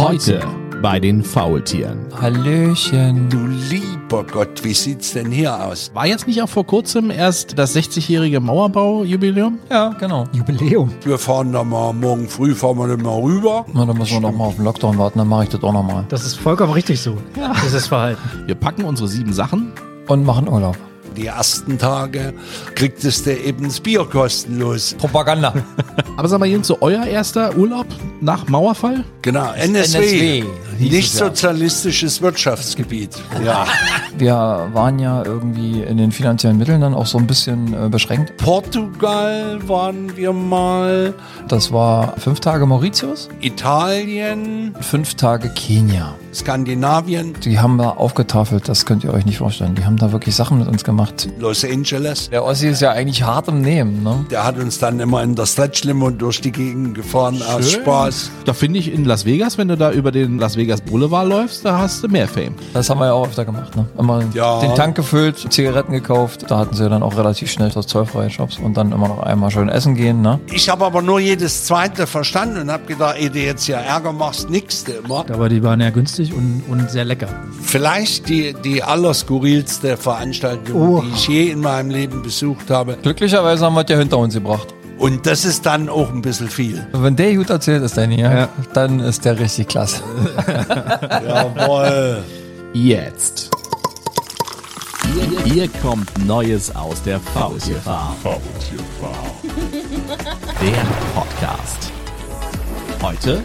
Heute bei den Faultieren. Hallöchen. Du lieber Gott, wie sieht's denn hier aus? War jetzt nicht auch vor kurzem erst das 60-jährige Mauerbaujubiläum? Ja, genau. Jubiläum. Wir fahren da mal, morgen früh fahren wir dann mal rüber. Na, dann müssen wir noch mal auf den Lockdown warten, dann mache ich das auch noch mal. Das ist vollkommen richtig so. Dieses Verhalten. Wir packen unsere sieben Sachen. Und machen Urlaub. Die ersten Tage kriegtest du eben das Bier kostenlos. Propaganda. Aber sag mal, Jungs, so euer erster Urlaub nach Mauerfall? Genau, NSW. NSW Nicht es ja. sozialistisches Wirtschaftsgebiet. Ja. Wir waren ja irgendwie in den finanziellen Mitteln dann auch so ein bisschen äh, beschränkt. Portugal waren wir mal, Das war fünf Tage Mauritius, Italien, fünf Tage Kenia. Skandinavien, Die haben da aufgetafelt, das könnt ihr euch nicht vorstellen. Die haben da wirklich Sachen mit uns gemacht. Los Angeles. Der Ossi ist ja eigentlich hart im Nehmen, ne? Der hat uns dann immer in der Stretch-Limo durch die Gegend gefahren aus Spaß. Da finde ich in Las Vegas, wenn du da über den Las Vegas Boulevard läufst, da hast du mehr Fame. Das haben wir ja auch öfter gemacht, ne? Immer Ja. den Tank gefüllt, Zigaretten gekauft. Da hatten sie dann auch relativ schnell das zollfreie Shops und dann immer noch einmal schön essen gehen, ne? Ich habe aber nur jedes zweite verstanden und habe gedacht, ey, du jetzt ja Ärger machst, nix du immer. Aber die waren ja günstig und, und sehr lecker. Vielleicht die, die allerskurrilste Veranstaltung, Oh. die ich je in meinem Leben besucht habe. Glücklicherweise haben wir es ja hinter uns gebracht. Und das ist dann auch ein bisschen viel. Wenn der gut erzählt ist, Danny, ja, dann ist der richtig klasse. Jawohl. Jetzt. Hier, hier kommt Neues aus der Faultierfarm. Der Podcast. Heute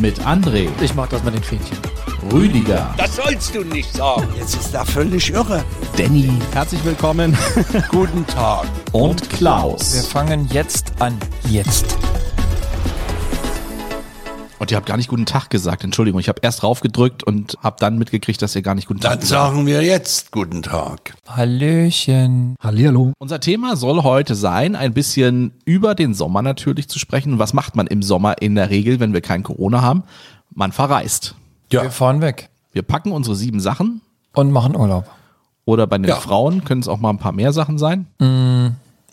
mit André, Ich mag das mit den Fähnchen. Rüdiger, Das sollst du nicht sagen. Jetzt ist er völlig irre. Danny, herzlich willkommen Guten Tag. und Wir Klaus. fangen jetzt an. Jetzt. Und ihr habt gar nicht guten Tag gesagt, Entschuldigung. Ich habe erst raufgedrückt und habe dann mitgekriegt, dass ihr gar nicht guten Tag Dann gesagt habt. sagen wir jetzt guten Tag. Hallöchen. Hallihallo. Unser Thema soll heute sein, ein bisschen über den Sommer natürlich zu sprechen. Was macht man im Sommer in der Regel, wenn wir kein Corona haben? Man verreist. Ja. Wir fahren weg Wir packen unsere sieben Sachen und machen Urlaub. oder bei den Ja. Frauen können es auch mal ein paar mehr Sachen sein.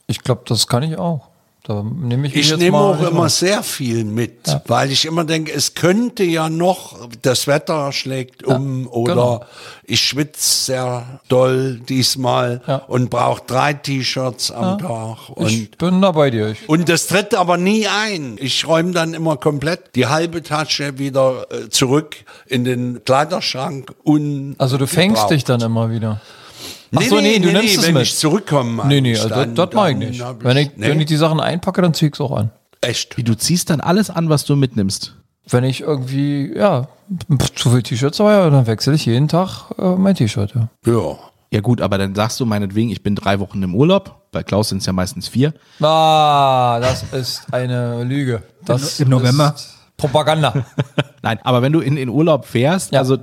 Ich glaube, das kann ich auch. Da nehme ich Ich nehme auch immer raus. sehr viel mit, weil ich immer denke, es könnte ja noch, das Wetter schlägt um oder genau. ich schwitze sehr doll diesmal Ja. und brauche drei T-Shirts am Tag. Ich Und, bin da bei dir. Ich, und das tritt aber nie ein. Ich räume dann immer komplett die halbe Tasche wieder äh, zurück in den Kleiderschrank. Un also du fängst dich dann immer wieder. Ach Nee, so, nee, nee, du nee, nimmst nee, es wenn mit. ich zurückkomme. Nee, nee, also das, das mache ich nicht. hab Wenn ich, nee, wenn ich die Sachen einpacke, dann zieh ich's auch an. echt. Wie du ziehst dann alles an, was du mitnimmst. Wenn ich irgendwie, ja, zu viel T-Shirts habe, dann wechsle ich jeden Tag äh, mein T-Shirt. Ja. Ja. Ja gut, aber dann sagst du meinetwegen, ich bin drei Wochen im Urlaub. Bei Klaus sind es ja meistens vier. Ah, das ist eine Lüge. Das Im November? Ist Propaganda. Nein, aber wenn du in den Urlaub fährst, Ja. also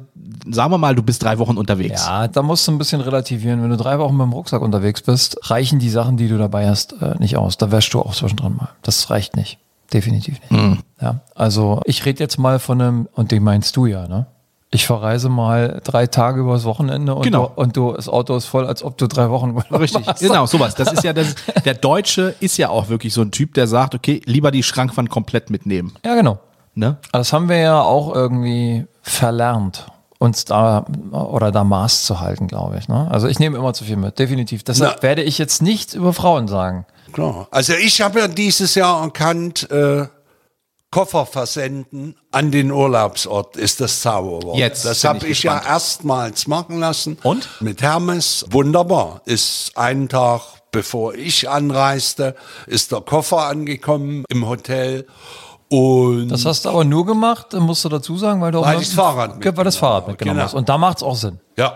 sagen wir mal, du bist drei Wochen unterwegs. ja, da musst du ein bisschen relativieren. Wenn du drei Wochen mit dem Rucksack unterwegs bist, reichen die Sachen, die du dabei hast, äh, nicht aus. Da wäschst du auch zwischendrin mal. Das reicht nicht. Definitiv nicht. Ja, also ich rede jetzt mal von einem, und den meinst du ja, ne? Ich verreise mal drei Tage übers Wochenende und, Genau. du, und du, das Auto ist voll, als ob du drei Wochen Urlaub Richtig, hast. genau, sowas. Das ist ja das, der Deutsche ist ja auch wirklich so ein Typ, der sagt, okay, lieber die Schrankwand komplett mitnehmen. Ja, genau. Ne? Das haben wir ja auch irgendwie verlernt, uns da oder da Maß zu halten, glaube ich. Ne? Also ich nehme immer zu viel mit, definitiv. Deshalb Na. werde ich jetzt nichts über Frauen sagen. Klar. Also ich habe ja dieses Jahr erkannt, äh, Koffer versenden an den Urlaubsort ist das Zauberwort. Jetzt das habe ich ich, ja erstmals machen lassen. Und? Mit Hermes. Wunderbar. Ist einen Tag bevor ich anreiste, ist der Koffer angekommen im Hotel. Und Das hast du aber nur gemacht, musst du dazu sagen, weil du auch Weil mit- das Fahrrad weil du das mitgenommen Fahrrad mitgenommen genau. hast. Und da macht es auch Sinn. ja,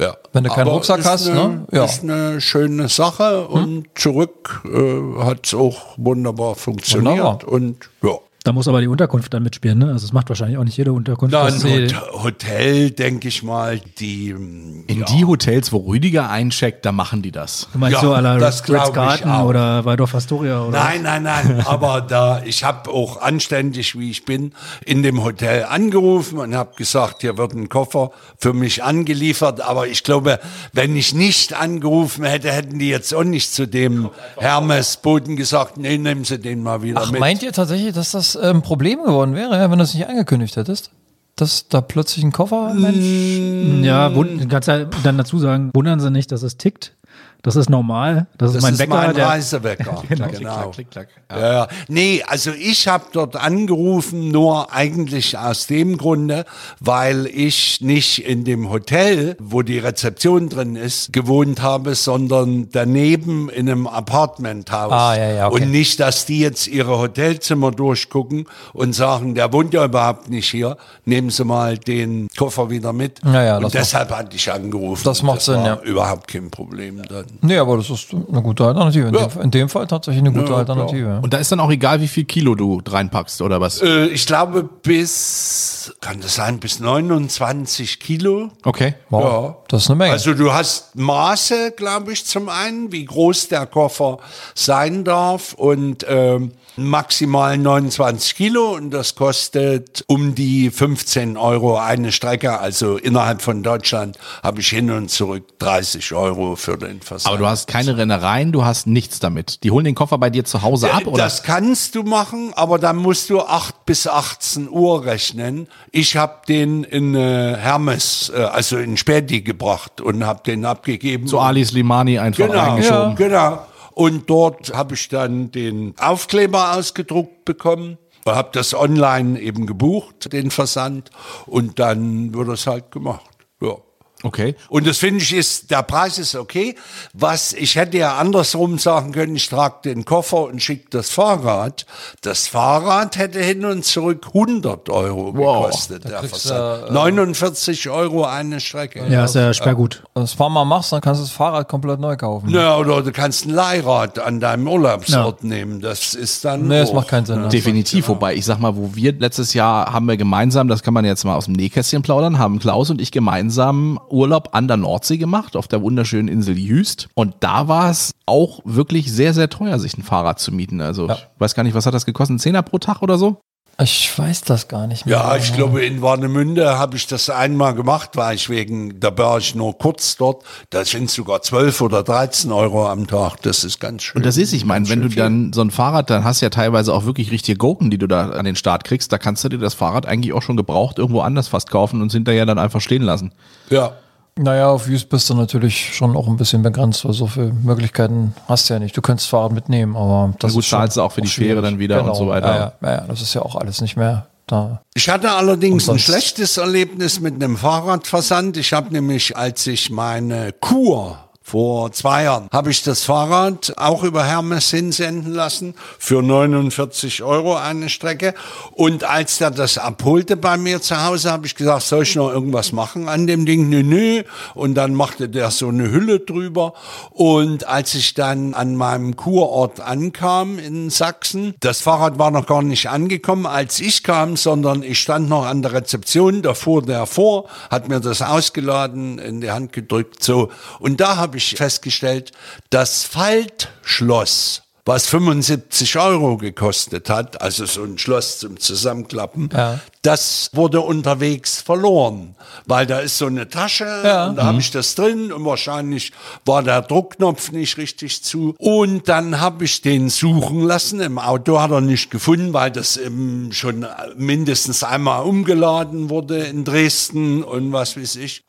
ja. Wenn du keinen Aber Rucksack hast, eine, ne? Ja. Ist eine schöne Sache und zurück äh, hat es auch wunderbar funktioniert. Wunderbar. Und ja. Da muss aber die Unterkunft dann mitspielen, ne? Also es macht wahrscheinlich auch nicht jede Unterkunft. Na, ein Hot Hotel, denke ich mal, die. In die Hotels, wo Rüdiger eincheckt, da machen die das. Du meinst Ja, so à la das Ritz Garten oder Waldorf Astoria oder? Nein, nein, nein. Aber da, ich habe auch anständig, wie ich bin, in dem Hotel angerufen und habe gesagt, hier wird ein Koffer für mich angeliefert. Aber ich glaube, wenn ich nicht angerufen hätte, hätten die jetzt auch nicht zu dem Hermes-Boten gesagt, nee, nehmen Sie den mal wieder Ach, mit. meint ihr tatsächlich, dass das ein Problem geworden wäre, ja, wenn du es nicht angekündigt hättest? dass da plötzlich ein Koffer, Mensch? Ja, wund- kannst ja dann dazu sagen, wundern Sie nicht, dass es tickt. Das ist normal. Das ist Das mein ist Wecker. mein der, Reisewecker. Genau. Klick, klack, klick, klack. Ja. Ja. Nee, also ich habe dort angerufen, nur eigentlich aus dem Grunde, weil ich nicht in dem Hotel, wo die Rezeption drin ist, gewohnt habe, sondern daneben in einem Apartmenthaus. Ah, ja, ja, okay. Und nicht, dass die jetzt ihre Hotelzimmer durchgucken und sagen, der wohnt ja überhaupt nicht hier, nehmen Sie mal den Koffer wieder mit. Ja, ja, das und deshalb hatte ich angerufen. Das macht Sinn, war ja. Überhaupt kein Problem dann. Nee, aber das ist eine gute Alternative. In, Ja. dem, in dem Fall tatsächlich eine gute Ja, Alternative. ja. Und da ist dann auch egal, wie viel Kilo du reinpackst oder was. Äh, ich glaube bis, kann das sein, bis 29 Kilo. Okay. Wow, Ja. das ist eine Menge. Also du hast Maße, glaube ich, zum einen, wie groß der Koffer sein darf und ähm, maximal 29 Kilo und das kostet um die 15 Euro eine Strecke. Also innerhalb von Deutschland habe ich hin und zurück 30 Euro für den Versand. Aber du hast keine Rennereien, du hast nichts damit. Die holen den Koffer bei dir zu Hause ab, oder? Das kannst du machen, aber dann musst du 8 bis 18 Uhr rechnen. Ich habe den in äh, Hermes, äh, also in Späti gebracht und habe den abgegeben. Zu Ali Slimani einfach Genau, eingeschoben. genau. Und dort habe ich dann den Aufkleber ausgedruckt bekommen. Habe das online eben gebucht, den Versand. Und dann wird es halt gemacht. Ja. Okay. Und das finde ich ist, der Preis ist okay. Was, ich hätte ja andersrum sagen können, ich trage den Koffer und schicke das Fahrrad. Das Fahrrad hätte hin und zurück 100 Euro Wow. gekostet, der Versand. du, äh, 49 Euro eine Strecke. ja, ist ja sperrgut. Wenn du das Fahren mal machst, dann kannst du das Fahrrad komplett neu kaufen. Ja, oder du kannst ein Leihrad an deinem Urlaubsort nehmen. Das ist dann. Nee, das auch, macht keinen Sinn. ne? Definitiv, wobei ich sag mal, wo wir letztes Jahr haben wir gemeinsam, das kann man jetzt mal aus dem Nähkästchen plaudern, haben Klaus und ich gemeinsam Urlaub an der Nordsee gemacht, auf der wunderschönen Insel Jüst. Und da war es auch wirklich sehr, sehr teuer, sich ein Fahrrad zu mieten. Also ich weiß gar nicht, was hat das gekostet? Ein Zehner pro Tag oder so? Ich weiß das gar nicht mehr. Ja, ich glaube, in Warnemünde habe ich das einmal gemacht, war ich wegen, da war ich nur kurz dort. Da sind sogar 12 oder 13 Euro am Tag. Das ist ganz schön. Und das ist, ich meine, wenn du dann so ein Fahrrad, dann hast du ja teilweise auch wirklich richtige Gurken, die du da an den Start kriegst. Da kannst du dir das Fahrrad eigentlich auch schon gebraucht irgendwo anders fast kaufen und hinterher dann einfach stehen lassen. Ja. Naja, auf Jüst bist du natürlich schon auch ein bisschen begrenzt, weil so viele Möglichkeiten hast du ja nicht. Du könntest Fahrrad mitnehmen, aber das gut, ist schon zahlst du auch für die. Fähre dann wieder und so weiter. Ja, ja, ja, ja, das ist ja auch alles nicht mehr da. Ich hatte allerdings ein schlechtes Erlebnis mit einem Fahrradversand. Ich habe nämlich, als ich meine Kur vor zwei Jahren habe ich das Fahrrad auch über Hermes hinsenden lassen für 49 Euro eine Strecke. Und als der das abholte bei mir zu Hause, habe ich gesagt, soll ich noch irgendwas machen an dem Ding? Nö, nö. Und dann machte der so eine Hülle drüber. Und als ich dann an meinem Kurort ankam in Sachsen, das Fahrrad war noch gar nicht angekommen, als ich kam, sondern ich stand noch an der Rezeption, da fuhr der vor, hat mir das ausgeladen, in die Hand gedrückt, so. Und da habe ich festgestellt, das Faltschloss, was 75 Euro gekostet hat, also so ein Schloss zum Zusammenklappen, Ja. das wurde unterwegs verloren, weil da ist so eine Tasche Ja. und da habe ich das drin und wahrscheinlich war der Druckknopf nicht richtig zu und dann habe ich den suchen lassen. Im Auto hat er nicht gefunden, weil das eben schon mindestens einmal umgeladen wurde in Dresden und was weiß ich.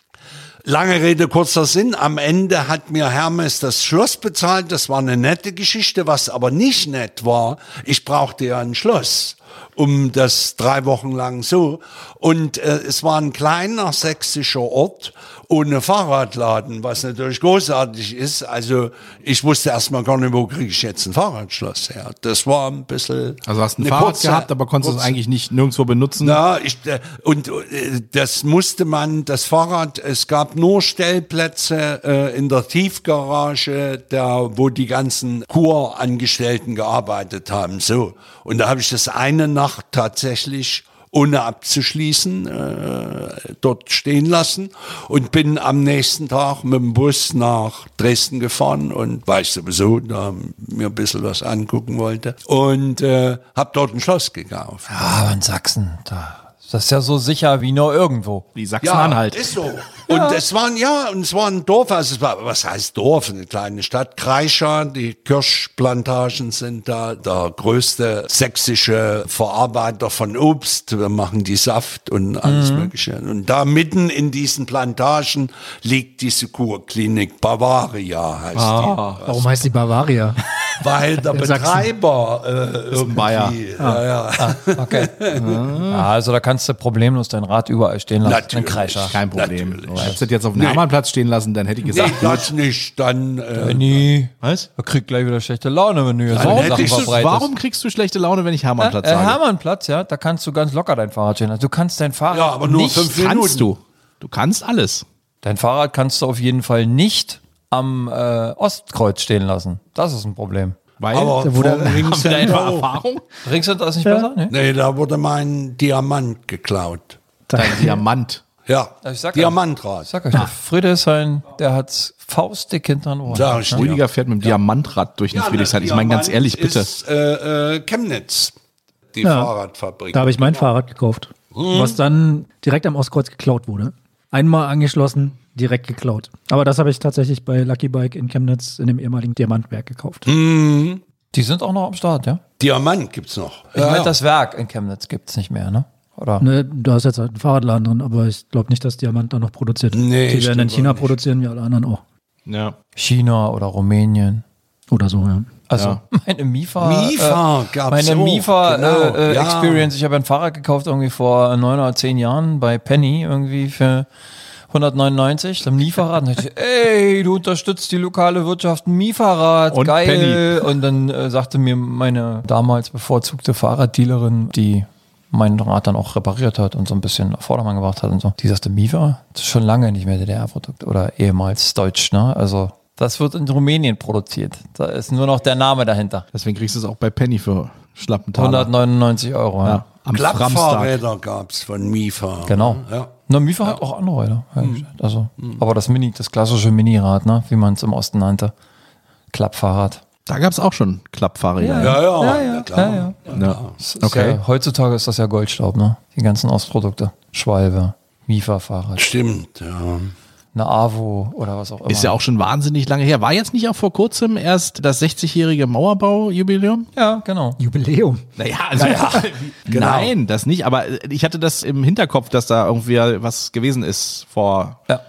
Lange Rede, kurzer Sinn. Am Ende hat mir Hermes das Schloss bezahlt. Das war eine nette Geschichte. Was aber nicht nett war, ich brauchte ja ein Schloss um das drei Wochen lang so. Und äh, es war ein kleiner sächsischer Ort ohne Fahrradladen, was natürlich großartig ist. Also ich wusste erstmal gar nicht, wo kriege ich jetzt ein Fahrradschloss her. Das war ein bisschen... Also hast ein eine Fahrrad kurze- gehabt, aber konntest es kurze- eigentlich nicht nirgendwo benutzen. na, ich, äh, und äh, das musste man, das Fahrrad, es gab nur Stellplätze äh, in der Tiefgarage, da wo die ganzen Kurangestellten gearbeitet haben. So. Und da habe ich das eine Nacht tatsächlich ohne abzuschließen, äh, dort stehen lassen und bin am nächsten Tag mit dem Bus nach Dresden gefahren und weil ich sowieso da mir ein bisschen was angucken wollte und äh, habe dort ein Schloss gekauft. Ja, aber in Sachsen, da Das ist ja so sicher wie nur irgendwo. Wie Sachsen-Anhalt. ist so. Und es waren, ja, und es war ein Dorf, also es war, was heißt Dorf? Eine kleine Stadt. Kreischa, die Kirschplantagen sind da. Der größte sächsische Verarbeiter von Obst. Wir machen die Saft und alles Mögliche. Und da mitten in diesen Plantagen liegt diese Kurklinik Bavaria, heißt Warum heißt die Bavaria? die. Weil der. Betreiber äh, irgendwie, Bayer. ja, ja. Okay. Ja, also da kannst du problemlos dein Rad überall stehen lassen. Natürlich. Ein Kreischer. Kein Problem. Natürlich. Hättest du das jetzt auf dem Hermannplatz stehen lassen, dann hätte ich Nee, gesagt, das nicht. Dann, äh, Nee. was? Er kriegt gleich wieder schlechte Laune, wenn du hier so Warum Sachen verbreitest. warum kriegst du schlechte Laune, wenn ich Hermannplatz Äh, sage? Hermannplatz, ja, da kannst du ganz locker dein Fahrrad stehen lassen. Du kannst dein Fahrrad ja, aber nur nicht, fünf Minuten. kannst du. Du kannst alles. dein Fahrrad kannst du auf jeden Fall nicht am äh, Ostkreuz stehen lassen. Das ist ein Problem. Weil Aber wir da Ringcenter. Erfahrung? Ringscenter ist nicht besser? Nee? Nee, da wurde mein Diamant geklaut. Dein Diamant. Ja, Ich sag Diamantrad. Ich sag euch, der Friedrichshain, der hat's faustdick hinter den Ohren. Sag ich dir. Rüdiger fährt mit dem Diamantrad durch den Ja, Friedrichshain. ne, Ich meine ganz ehrlich, bitte. Ist, äh, äh, Chemnitz, die Ja. Fahrradfabrik. Da habe ich mein Fahrrad gekauft, was dann direkt am Ostkreuz geklaut wurde. Einmal angeschlossen, direkt geklaut. Aber das habe ich tatsächlich bei Lucky Bike in Chemnitz in dem ehemaligen Diamantwerk gekauft. Die sind auch noch am Start, ja? Diamant gibt's noch. Ich meine, das Werk in Chemnitz gibt's nicht mehr, ne? Oder? Ne, da ist jetzt halt ein Fahrradladen drin, aber ich glaube nicht, dass Diamant da noch produziert. Nee, Die werden in China produzieren, wie alle anderen auch. Ja. China oder Rumänien. Oder so, ja. Also Ja. meine Mifa, Mifa äh, gab's meine auch, Mifa genau, äh, äh, ja. Experience. Ich habe ein Fahrrad gekauft irgendwie vor neun oder zehn Jahren bei Penny irgendwie für 199, dann Mifahrrad. Und ich, dachte, ey, du unterstützt die lokale Wirtschaft, Mifahrrad, Und geil. Penny. Und dann äh, sagte mir meine damals bevorzugte Fahrraddealerin, die mein Rad dann auch repariert hat und so ein bisschen auf Vordermann gebracht hat und so. Die sagte, Mifa, das ist schon lange nicht mehr DDR-Produkt oder ehemals deutsch, ne? Also das wird in Rumänien produziert. Da ist nur noch der Name dahinter. Deswegen kriegst du es auch bei Penny für schlappen Taler. 199 Euro. Ja. Ja, am. Klappfahrräder gab's von Mifa. Genau. Ja. Na, Mifa hat auch andere Räder. Also, aber das Mini, das klassische Minirad, ne, wie man es im Osten nannte. Klappfahrrad. Da gab es auch schon Klappfahrräder. Ja, ja, Ja, ja, ja, klar. ja, ja. Ja. Das ist Okay. Ja, heutzutage ist das ja Goldstaub, ne? Die ganzen Ostprodukte. Schwalbe, Mifa-Fahrrad, Stimmt, ja. eine Avo oder was auch immer. Ist ja auch schon wahnsinnig lange her. War jetzt nicht auch vor kurzem erst das 60-jährige Mauerbau-Jubiläum? Ja, genau. Jubiläum. Naja, also nein, das nicht. Aber ich hatte das im Hinterkopf, dass da irgendwie was gewesen ist vor Ja.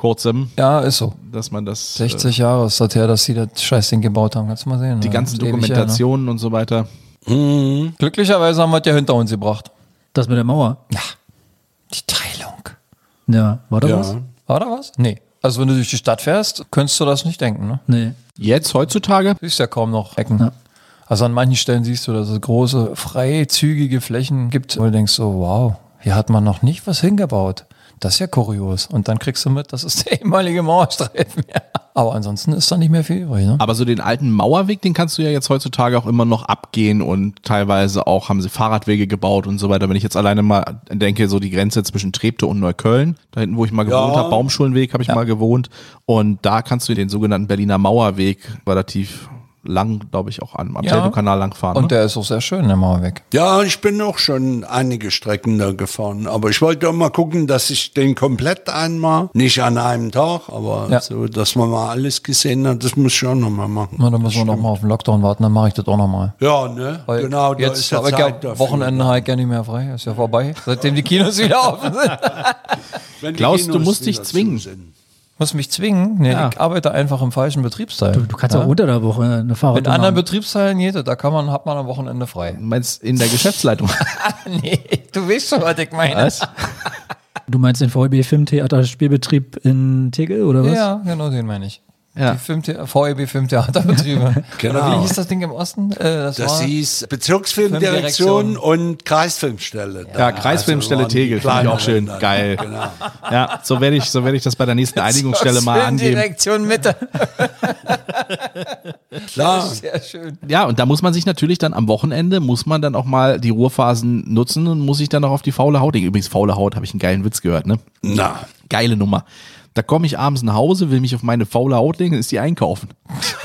Kurzem, Ja, ist so. dass man das, äh, 60 Jahre ist das her, dass sie das Scheißding gebaut haben. Kannst du mal sehen. die ne? ganzen ewig her, Dokumentationen und so weiter. Ne? Glücklicherweise haben wir das ja hinter uns gebracht. Das mit der Mauer. Ja. Die Teilung. Ja, war da Ja. was? War da was? Nee. Also wenn du durch die Stadt fährst, könntest du das nicht denken, ne? Nee. Jetzt, heutzutage, Du siehst ja kaum noch Ecken. Ja. Also an manchen Stellen siehst du, dass es große, freizügige Flächen gibt, wo du denkst so, wow, hier hat man noch nicht was hingebaut. Das ist ja kurios. Und dann kriegst du mit, das ist der ehemalige Mauerstreifen. Ja. Aber ansonsten ist da nicht mehr viel übrig. Ne? aber so den alten Mauerweg, den kannst du ja jetzt heutzutage auch immer noch abgehen und teilweise auch haben sie Fahrradwege gebaut und so weiter. Wenn ich jetzt alleine mal denke, so die Grenze zwischen Treptow und Neukölln, da hinten, wo ich mal gewohnt habe, Baumschulenweg habe ich mal gewohnt und da kannst du den sogenannten Berliner Mauerweg relativ lang, glaube ich, auch am am Ja. Teltow-Kanal langfahren. Und ne? der ist auch sehr schön, der Mauerweg. Ja, ich bin auch schon einige Strecken da gefahren. Aber ich wollte auch mal gucken, dass ich den komplett einmal, nicht an einem Tag, aber Ja. so, dass man mal alles gesehen hat, das muss ich auch noch mal machen. Na, dann müssen wir noch mal auf den Lockdown warten, dann mache ich das auch noch mal. Ja, ne? Weil genau, da jetzt ist ja habe ich Zeit ja dafür. Wochenende halt gar nicht mehr frei. Ist ja vorbei, seitdem die Kinos wieder offen sind. Klaus, du musst dich zwingen. sind. Muss mich zwingen? Nee, Ja. ich arbeite einfach im falschen Betriebsteil. Du, du kannst ja? auch unter der Woche eine Mit Fahrradtour anderen. Betriebsteilen geht da kann man, hat man am Wochenende frei. Du meinst in der Geschäftsleitung? nee, du weißt schon, was ich meine. Was? Du meinst den VEB Filmtheater Spielbetrieb in Tegel oder was? Ja, genau, den meine ich. Ja. Die Filmthea VEB Filmtheaterbetriebe. Genau. Oder Wie hieß das Ding im Osten? Äh, das Das war hieß Bezirksfilmdirektion und Kreisfilmstelle. Ja, Kreisfilmstelle Also Tegel, finde ich auch schön. dann. Geil. Genau. Ja, so werde ich, so werde ich das bei der nächsten Einigungsstelle mal angeben. Direktion Mitte. Klar. Sehr schön. Ja, und da muss man sich natürlich dann am Wochenende, muss man dann auch mal die Ruhephasen nutzen und muss sich dann auch auf die faule Haut legen. Übrigens, faule Haut, habe ich einen geilen Witz gehört, ne? Na, Geile Nummer. Da komme ich abends nach Hause, will mich auf meine faule Haut legen, ist die einkaufen.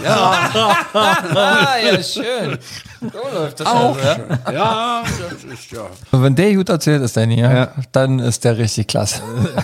Ah, ja, schön. So läuft das Auch also, ja. schön. Ja, das ist ja. Und wenn der gut erzählt ist, Danny, ja, dann ist der richtig klasse.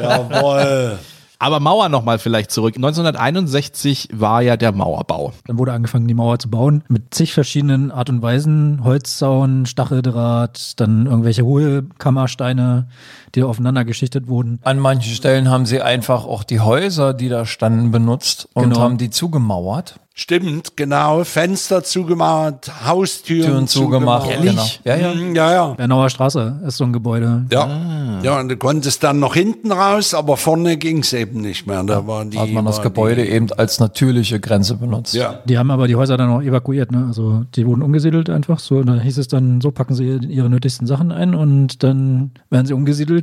Jawohl. Aber Mauer nochmal vielleicht zurück. 1961 war ja der Mauerbau. Dann wurde angefangen, die Mauer zu bauen mit zig verschiedenen Art und Weisen. Holzzaun, Stacheldraht, dann irgendwelche Hohlkammersteine, die aufeinander geschichtet wurden. An manchen Stellen haben sie einfach auch die Häuser, die da standen, benutzt und Genau. haben die zugemauert. Stimmt, genau. Fenster zugemacht, Haustüren Türen zugemacht. zugemacht. Genau. Ja, ja. Mhm, Ja, ja. Bernauer Straße ist so ein Gebäude. Ja. ja, und du konntest dann noch hinten raus, aber vorne ging's eben nicht mehr. Da war die, Hat man das Gebäude Die, eben als natürliche Grenze benutzt. ja. Die haben aber die Häuser dann auch evakuiert, ne? Also die wurden umgesiedelt einfach so. Und da hieß es dann, so packen sie ihre nötigsten Sachen ein und dann werden sie umgesiedelt.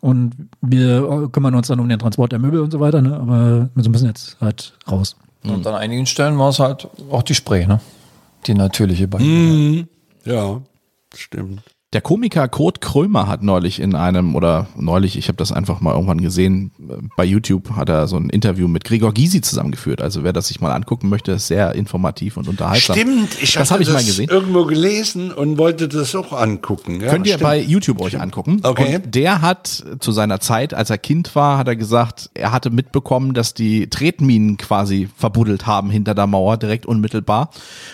Und wir kümmern uns dann um den Transport der Möbel und so weiter, ne? Aber wir müssen jetzt halt raus. Und an einigen Stellen war es halt auch die Spree, ne? Die natürliche Barriere. Mhm. Ja, stimmt. Der Komiker Kurt Krömer hat neulich in einem, oder neulich, ich habe das einfach mal irgendwann gesehen, äh, bei YouTube hat er so ein Interview mit Gregor Gysi zusammengeführt. Also wer das sich mal angucken möchte, ist sehr informativ und unterhaltsam. Stimmt, ich das habe ich mal gesehen. irgendwo gelesen und wollte das auch angucken. Ja, Könnt ihr stimmt. bei YouTube euch angucken. Okay. Und der hat zu seiner Zeit, als er Kind war, hat er gesagt, er hatte mitbekommen, dass die Tretminen quasi verbuddelt haben hinter der Mauer, direkt unmittelbar.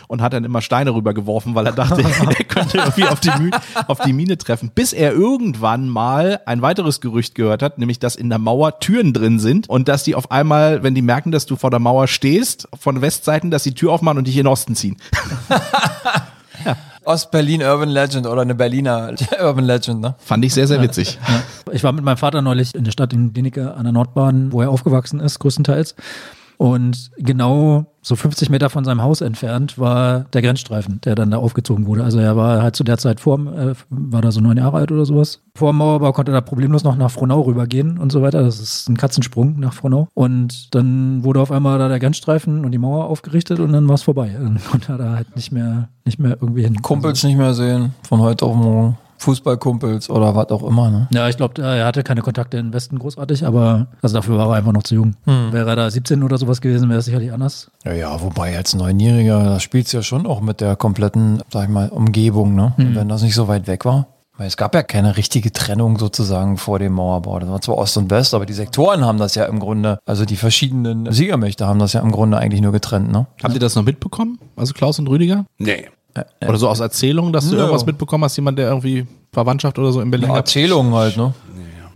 Und hat dann immer Steine rübergeworfen, weil er dachte, er könnte irgendwie auf die, Mü auf die Mine treffen. Bis er irgendwann mal ein weiteres Gerücht gehört hat, nämlich, dass in der Mauer Türen drin sind und dass die auf einmal, wenn die merken, dass du vor der Mauer stehst, von Westseiten, dass die Tür aufmachen und dich in den Osten ziehen. Ost-Berlin Urban Legend oder eine Berliner Urban Legend, ne? Fand ich sehr, sehr witzig. Ich war mit meinem Vater neulich in der Stadt in Denike an der Nordbahn, wo er aufgewachsen ist, größtenteils. Und genau so 50 Meter von seinem Haus entfernt war der Grenzstreifen, der dann da aufgezogen wurde. Also er war halt zu der Zeit vor, äh, war da so neun Jahre alt oder sowas. Vor dem Mauerbau konnte er da problemlos noch nach Frohnau rübergehen und so weiter. Das ist ein Katzensprung nach Frohnau. Und dann wurde auf einmal da der Grenzstreifen und die Mauer aufgerichtet und dann war es vorbei. Dann konnte er da halt nicht mehr, nicht mehr irgendwie hin. Kumpels nicht mehr sehen, von heute auf morgen. Fußballkumpels oder was auch immer, ne? Ja, ich glaube, er hatte keine Kontakte in den Westen großartig, aber also dafür war er einfach noch zu jung. Wäre er da 17 oder sowas gewesen, wäre es sicherlich anders. Ja, ja, wobei als Neunjähriger, da spielst du ja schon auch mit der kompletten, sag ich mal, Umgebung, ne? Und wenn das nicht so weit weg war. Weil es gab ja keine richtige Trennung sozusagen vor dem Mauerbau. Das war zwar Ost und West, aber die Sektoren haben das ja im Grunde, also die verschiedenen Siegermächte haben das ja im Grunde eigentlich nur getrennt, ne? Habt ihr das noch mitbekommen? Also Klaus und Rüdiger? Nee. Oder so aus Erzählungen, dass du Ja. irgendwas mitbekommen hast, jemand, der irgendwie Verwandtschaft oder so in Berlin hat? Erzählungen halt, ne?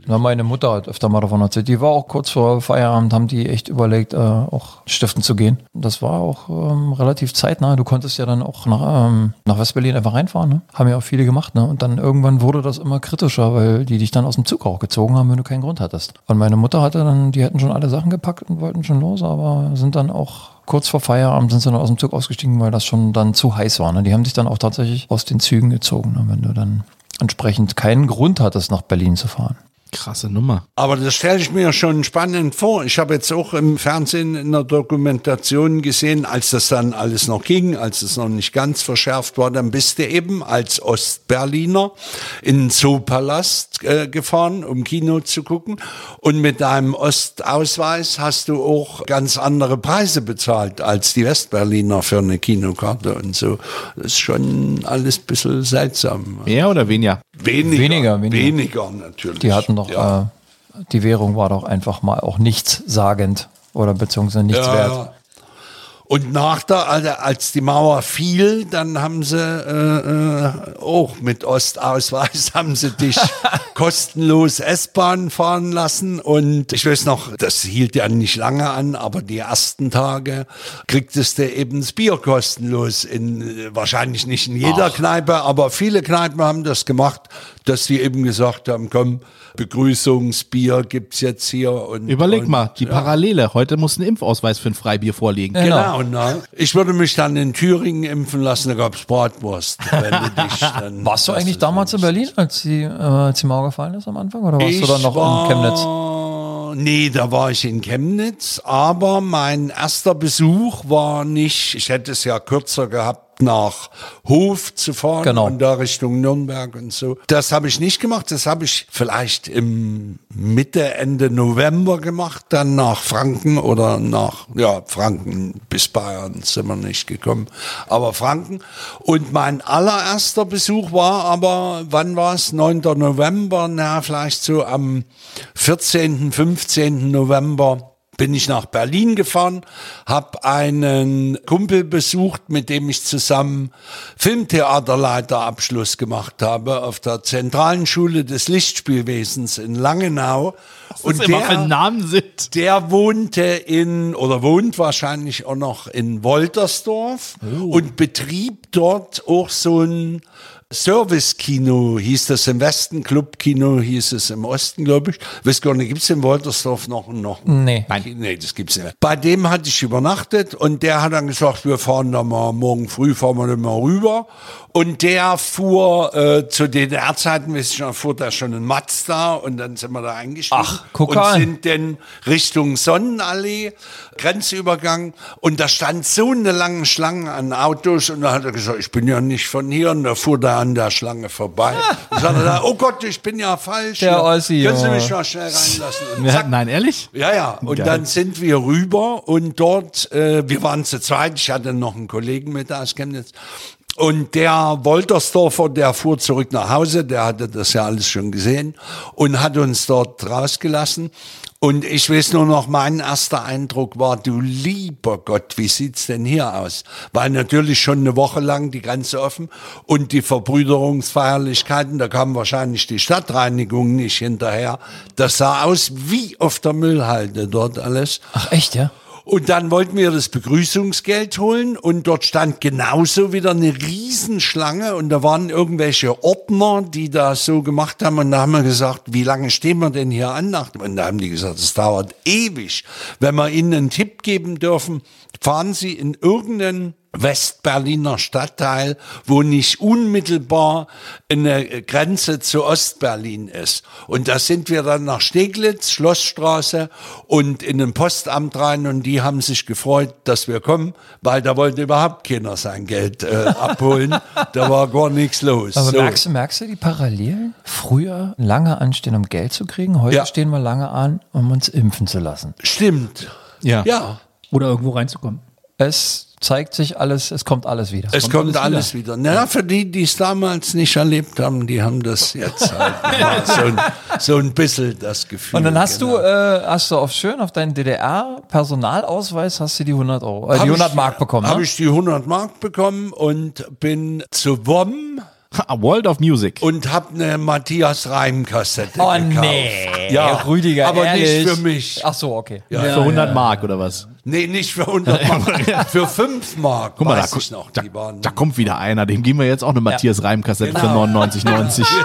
Na, meine Mutter hat öfter mal davon erzählt. Die war auch kurz vor Feierabend, haben die echt überlegt, äh, auch stiften zu gehen. Das war auch ähm, relativ zeitnah. Du konntest ja dann auch nach, ähm, nach Westberlin einfach reinfahren. Ne? Haben ja auch viele gemacht. Ne? Und dann irgendwann wurde das immer kritischer, weil die dich dann aus dem Zug auch gezogen haben, wenn du keinen Grund hattest. Und meine Mutter hatte dann, die hätten schon alle Sachen gepackt und wollten schon los, aber sind dann auch kurz vor Feierabend sind sie dann aus dem Zug ausgestiegen, weil das schon dann zu heiß war. Ne? Die haben sich dann auch tatsächlich aus den Zügen gezogen, ne? wenn du dann entsprechend keinen Grund hattest, nach Berlin zu fahren. Krasse Nummer. Aber das stelle ich mir schon spannend vor. Ich habe jetzt auch im Fernsehen in der Dokumentation gesehen, als das dann alles noch ging, als es noch nicht ganz verschärft war, dann bist du eben als Ostberliner in den Zoopalast äh, gefahren, um Kino zu gucken. Und mit deinem Ostausweis hast du auch ganz andere Preise bezahlt als die Westberliner für eine Kinokarte und so. Das ist schon alles ein bisschen seltsam. Mehr oder weniger? Weniger, Weniger, weniger. weniger natürlich. Die hatten doch, Ja. äh, die Währung war doch einfach mal auch nichtssagend oder beziehungsweise nichts Ja, wert. ja. Und nach der, also als die Mauer fiel, dann haben sie äh, äh, auch mit Ostausweis haben sie dich kostenlos S-Bahn fahren lassen. Und ich weiß noch, das hielt ja nicht lange an, aber die ersten Tage kriegtest du eben das Bier kostenlos in äh, wahrscheinlich nicht in jeder Kneipe, aber viele Kneipen haben das gemacht, dass sie eben gesagt haben, komm, Begrüßungsbier gibt's jetzt hier. Und, Überleg und, mal, die Parallele. Heute muss ein Impfausweis für ein Freibier vorliegen. Genau, ne? Ich würde mich dann in Thüringen impfen lassen, da gab's Bratwurst. Wenn du dich dann, Warst du eigentlich damals in Berlin, als die, äh, als die Mauer gefallen ist am Anfang? Oder warst ich du dann noch war, in Chemnitz? Nee, da war ich in Chemnitz, aber mein erster Besuch war nicht, ich hätte es ja kürzer gehabt, nach Hof zu fahren Genau. und da Richtung Nürnberg und so. Das habe ich nicht gemacht. Das habe ich vielleicht im Mitte, Ende November gemacht, dann nach Franken oder nach, ja, Franken bis Bayern sind wir nicht gekommen, aber Franken. Und mein allererster Besuch war aber, wann war es? 9. November, na, vielleicht so am 14., 15. November bin ich nach Berlin gefahren, habe einen Kumpel besucht, mit dem ich zusammen Filmtheaterleiterabschluss gemacht habe auf der Zentralen Schule des Lichtspielwesens in Langenau. Und immer für Namen sind. Der wohnte in, oder wohnt wahrscheinlich auch noch in Woltersdorf und betrieb dort auch so ein Service-Kino, hieß das im Westen, Club-Kino hieß es im Osten, glaube ich. Weiß gar nicht, gibt's in Woltersdorf noch, noch? Nee. Nein. Nee, das gibt's nicht. Bei dem hatte ich übernachtet und der hat dann gesagt, wir fahren da mal, morgen früh fahren wir da mal rüber. Und der fuhr äh, zu DDR-Zeiten, weiß ich noch, fuhr da schon ein Mazda und dann sind wir da eingestiegen. Ach, guck und an. sind dann Richtung Sonnenallee, Grenzübergang und da stand so eine lange Schlange an Autos und da hat er gesagt, ich bin ja nicht von hier und da fuhr da an der Schlange vorbei. Und sagte da, oh Gott, ich bin ja falsch. Der. Ossi, Können Sie mich mal schnell reinlassen? Und zack, nein, ehrlich? ja, ja. Und Geil. dann sind wir rüber und dort, äh, wir waren zu zweit, ich hatte noch einen Kollegen mit aus Chemnitz. Und der Woltersdorfer, der fuhr zurück nach Hause, der hatte das ja alles schon gesehen und hat uns dort rausgelassen. Und ich weiß nur noch, mein erster Eindruck war, du lieber Gott, wie sieht's denn hier aus? Weil natürlich schon eine Woche lang die Grenze offen und die Verbrüderungsfeierlichkeiten, da kam wahrscheinlich die Stadtreinigung nicht hinterher. Das sah aus wie auf der Müllhalde dort alles. Ach, echt, ja? Und dann wollten wir das Begrüßungsgeld holen und dort stand genauso wieder eine Riesenschlange und da waren irgendwelche Ordner, die das so gemacht haben und da haben wir gesagt, wie lange stehen wir denn hier an? Und da haben die gesagt, es dauert ewig. Wenn wir ihnen einen Tipp geben dürfen, fahren Sie in irgendeinen Westberliner Stadtteil, wo nicht unmittelbar eine Grenze zu Ostberlin ist. Und da sind wir dann nach Steglitz, Schlossstraße und in ein Postamt rein und die haben sich gefreut, dass wir kommen, weil da wollte überhaupt keiner sein Geld äh, abholen. da war gar nichts los. Aber So. merkst, du, merkst du die Parallelen? Früher lange anstehen, um Geld zu kriegen. Heute Ja. stehen wir lange an, um uns impfen zu lassen. Stimmt. Ja. Ja. Oder irgendwo reinzukommen. Es zeigt sich alles, es kommt alles wieder. Es kommt, alles wieder. Na, für die, die es damals nicht erlebt haben, die haben das jetzt halt so, ein, so ein bisschen das Gefühl. Und dann hast genau. du, äh, hast du auf schön auf deinen DDR-Personalausweis hast du die 100 Euro, äh, die Hab 100 ich- Mark bekommen. Habe Ne? ich die 100 Mark bekommen und bin zu WOM World of Music. und habe eine Matthias Reim Kassette Oh gekauft. nee, Ja, Rüdiger, aber ehrlich. nicht für mich. Ach so, okay. Ja, für 100 Mark oder was? Nee, nicht für 100 Mark, für 5 Mark, Guck mal, weiß da, ich noch. da, Die waren da kommt wieder einer. Dem geben wir jetzt auch eine Matthias Reim-Kassette für Genau. 99,90.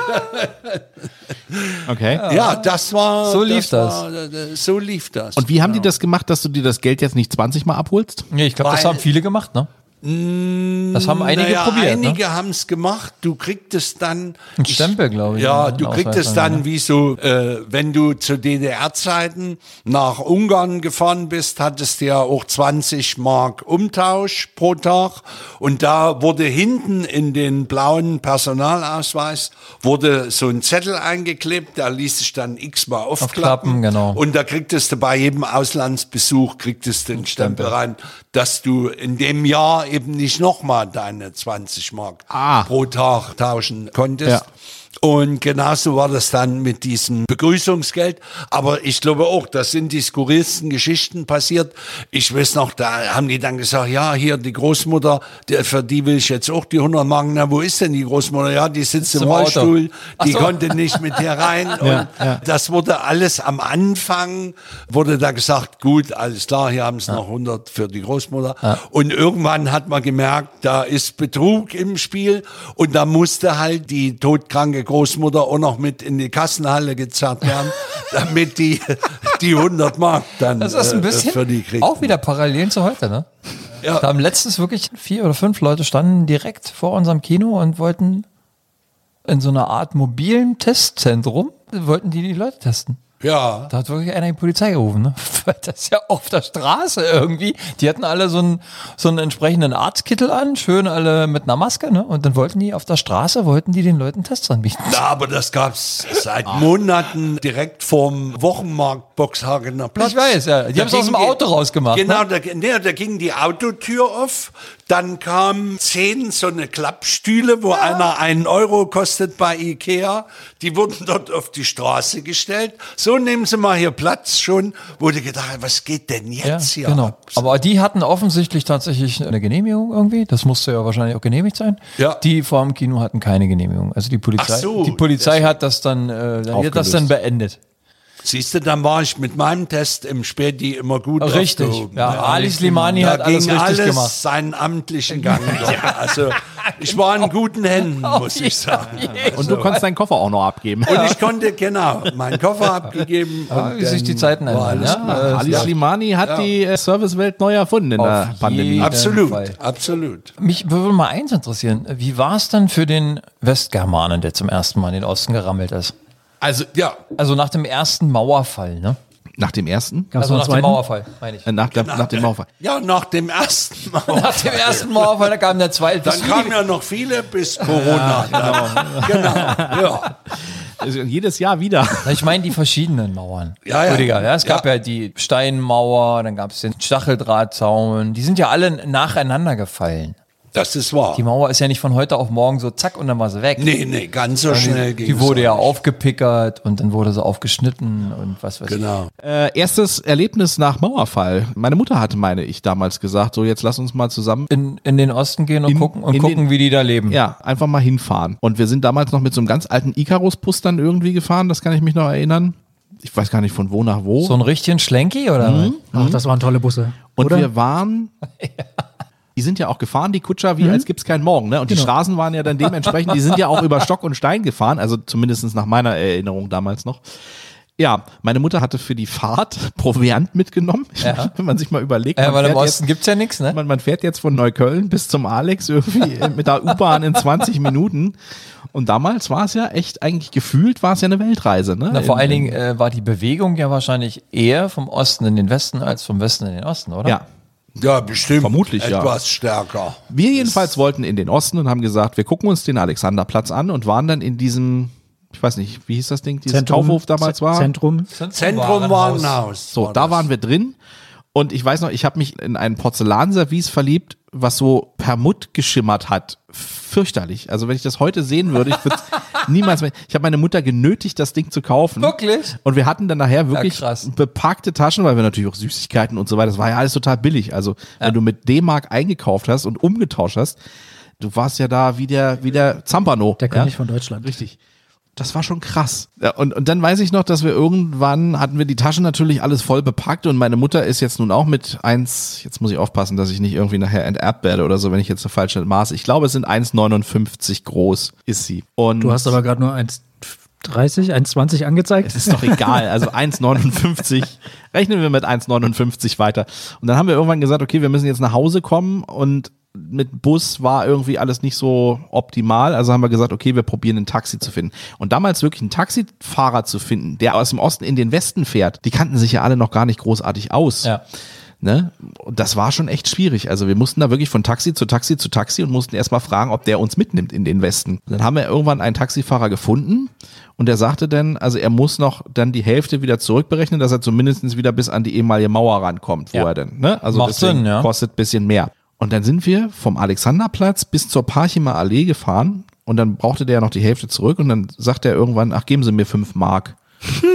Okay. ja, das war So lief das. War, äh, so lief das. Und wie haben die das gemacht, dass du dir das Geld jetzt nicht 20 Mal abholst? Nee, ich glaube, das haben viele gemacht, ne? Das haben einige naja, probiert, ne? Einige haben es gemacht. Du kriegst dann Ein Stempel, glaube ich, Ja, ne? du kriegst es dann dann, wie so, äh, wenn du zu DDR-Zeiten nach Ungarn gefahren bist, hattest du ja auch 20 Mark Umtausch pro Tag. Und da wurde hinten in den blauen Personalausweis wurde so ein Zettel eingeklebt, da ließ sich dann x-mal aufklappen. Aufklappen, genau. Und da kriegtest du bei jedem Auslandsbesuch kriegtest du den Stempel rein, dass du in dem Jahr eben nicht nochmal deine 20 Mark Ah. pro Tag tauschen konntest. Ja. Und genauso war das dann mit diesem Begrüßungsgeld. Aber ich glaube auch, das sind die skurrilsten Geschichten passiert. Ich weiß noch, da haben die dann gesagt, ja, hier die Großmutter, der, für die will ich jetzt auch die 100 Mark. Na, wo ist denn die Großmutter? Ja, die sitzt im im. Rollstuhl, die so. konnte nicht mit hier rein. Und das wurde alles am Anfang, wurde da gesagt, gut, alles klar, hier haben sie noch 100 für die Großmutter. Und irgendwann hat man gemerkt, da ist Betrug im Spiel und da musste halt die todkranke Großmutter auch noch mit in die Kassenhalle gezerrt werden, damit die, die 100 Mark dann Das ist ein äh, bisschen für die kriegt. auch wieder Parallelen zu heute, ne? Ja. Da haben letztens wirklich vier oder fünf Leute standen direkt vor unserem Kino und wollten in so einer Art mobilen Testzentrum, wollten die die Leute testen. Ja. Da hat wirklich einer die Polizei gerufen, ne? Weil das ja auf der Straße irgendwie. Die hatten alle so einen, so einen entsprechenden Arztkittel an, schön alle mit einer Maske, ne? Und dann wollten die auf der Straße, wollten die den Leuten Tests anbieten. Ja, aber das gab's seit Monaten direkt vorm Wochenmarkt Boxhagener Platz. Ich weiß, ja. Die Da haben's aus dem die- Auto rausgemacht, Genau, ne? da, nee, da ging die Autotür auf, dann kamen zehn so eine Klappstühle, wo einer einen Euro kostet bei Ikea. Die wurden dort auf die Straße gestellt. So nehmen Sie mal hier Platz schon, wurde gedacht, was geht denn Ja, jetzt hier genau. ab? Aber die hatten offensichtlich tatsächlich eine Genehmigung irgendwie. Das musste ja wahrscheinlich auch genehmigt sein. Ja. Die vor dem Kino hatten keine Genehmigung. Also die Polizei, so, die Polizei hat das dann, äh, hat das dann beendet. Siehst du, dann war ich mit meinem Test im Späti immer gut Richtig. aufgehoben. Ja, Ali Slimani hat alles richtig alles gemacht. seinen amtlichen Gang. dort. Also ich war in guten Händen, muss ich sagen. Und du konntest deinen Koffer auch noch abgeben. Und ich konnte, genau, meinen Koffer abgegeben. Ja, und wie sich die dann Zeiten ändern. Ja, Ali Slimani hat die äh, Servicewelt neu erfunden in Auf der Pandemie. Absolut, Fall. absolut. Mich würde mal eins interessieren. Wie war es denn für den Westgermanen, der zum ersten Mal in den Osten gerammelt ist? Also, ja, Also nach dem ersten Mauerfall, ne? Nach dem ersten? Gab's Also nach einen dem zweiten? Mauerfall, meine ich. Äh, Nach, der, nach dem Mauerfall. ja, nach dem ersten Mal. Nach dem ersten Mauerfall, da kam der zweite. Dann kamen ja noch viele bis Corona. Ja, genau. ja. Also jedes Jahr wieder. Ich meine die verschiedenen Mauern. Ja, ja. Rüdiger, ja. Es gab Ja. ja die Steinmauer, dann gab es den Stacheldrahtzaun. Die sind ja alle nacheinander gefallen. Das ist wahr. Die Mauer ist ja nicht von heute auf morgen so zack und dann war sie weg. Nee, nee, ganz so schnell ging Die wurde ja aufgepickert und dann wurde sie aufgeschnitten und was weiß ich. Genau. Äh, erstes Erlebnis nach Mauerfall. Meine Mutter hatte, meine ich, damals gesagt, so jetzt lass uns mal zusammen In, in den Osten gehen und In- gucken und gucken, den- wie die da leben. Ja, einfach mal hinfahren. Und wir sind damals noch mit so einem ganz alten Icarus-Bus dann irgendwie gefahren, das kann ich mich noch erinnern. Ich weiß gar nicht von wo nach wo. So ein richtigen Schlenki oder? Ach, das waren tolle Busse. und oder? wir waren. Die sind ja auch gefahren, die Kutscher, wie als gibt's keinen Morgen. Ne? Und die Genau. Straßen waren ja dann dementsprechend, die sind ja auch über Stock und Stein gefahren, also zumindest nach meiner Erinnerung damals noch. Ja, meine Mutter hatte für die Fahrt Proviant mitgenommen. Ja. Wenn man sich mal überlegt. Ja, weil im fährt jetzt- Osten gibt's ja nichts, ne? Man, man fährt jetzt von Neukölln bis zum Alex irgendwie mit der U-Bahn in 20 Minuten. Und damals war es ja echt, eigentlich gefühlt war es ja eine Weltreise. Ne? Na, vor In- allen Dingen äh, war die Bewegung ja wahrscheinlich eher vom Osten in den Westen als vom Westen in den Osten, oder? Ja. Ja, bestimmt. Vermutlich, ja. Etwas stärker. Wir jedenfalls wollten in den Osten und haben gesagt, wir gucken uns den Alexanderplatz an und waren dann in diesem, ich weiß nicht, wie hieß das Ding, dieses Kaufhof damals war? Zentrum. Zentrum Warenhaus. So, da waren wir drin. Und ich weiß noch, ich habe mich in ein Porzellanservice verliebt, was so permut geschimmert hat. Fürchterlich. Also wenn ich das heute sehen würde, ich würde niemals mehr. Ich habe meine Mutter genötigt, das Ding zu kaufen. Wirklich? Und wir hatten dann nachher wirklich krass. bepackte Taschen, weil wir natürlich auch Süßigkeiten und so weiter. Das war ja alles total billig. Also wenn du mit D-Mark eingekauft hast und umgetauscht hast, du warst ja da wie der, wie der Zampano. Der ja? König von Deutschland. Richtig. Das war schon krass. Ja, und, und dann weiß ich noch, dass wir irgendwann hatten wir die Taschen natürlich alles voll bepackt und meine Mutter ist jetzt nun auch mit eins, jetzt muss ich aufpassen, dass ich nicht irgendwie nachher enterbt werde oder so, wenn ich jetzt eine falsche Maße. Ich glaube, es sind 1,59 groß ist sie. Und Du hast aber gerade nur 1,30, 1,20 angezeigt. es ist doch egal. Also 1,59. Rechnen wir mit 1,59 weiter. Und dann haben wir irgendwann gesagt, okay, wir müssen jetzt nach Hause kommen und mit Bus war irgendwie alles nicht so optimal. Also haben wir gesagt, okay, wir probieren ein Taxi zu finden. Und damals wirklich einen Taxifahrer zu finden, der aus dem Osten in den Westen fährt, die kannten sich ja alle noch gar nicht großartig aus. Ja. Ne? Und das war schon echt schwierig. Also wir mussten da wirklich von Taxi zu Taxi zu Taxi und mussten erstmal fragen, ob der uns mitnimmt in den Westen. Dann haben wir irgendwann einen Taxifahrer gefunden und der sagte dann, also er muss noch dann die Hälfte wieder zurückberechnen, dass er zumindest wieder bis an die ehemalige Mauer rankommt, wo Ja. er denn, ne? Also Macht deswegen Sinn, ja. kostet bisschen mehr. Und dann sind wir vom Alexanderplatz bis zur Parchimer Allee gefahren und dann brauchte der ja noch die Hälfte zurück und dann sagt er irgendwann, ach, geben Sie mir fünf Mark.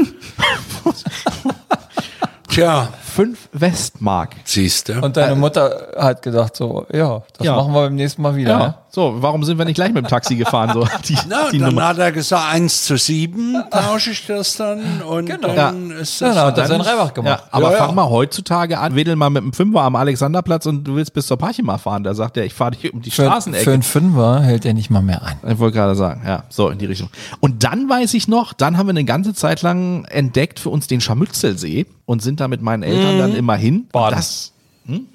Tja, Fünf Westmark. siehst du. Und deine Mutter hat gedacht so, ja, das Ja. machen wir beim nächsten Mal wieder. Ja. Ja. So, warum sind wir nicht gleich mit dem Taxi gefahren? So, die, Na, die dann Nummer. hat er gesagt, 1 zu 7 tausche ich das dann und Genau. dann ist das dann hat er dann- seinen Reibach Ja, gemacht. aber Ja, ja. fang mal heutzutage an, wedel mal mit dem Fünfer am Alexanderplatz und du willst bis zur Parchima fahren. Da sagt er, ich fahre dich um die Straßenecke. für einen Fünfer hält er nicht mal mehr an. Ich wollte gerade sagen, ja, so in die Richtung. Und dann weiß ich noch, dann haben wir eine ganze Zeit lang entdeckt für uns den Scharmützelsee und sind da mit meinen Eltern dann immer hin. Baden. Das,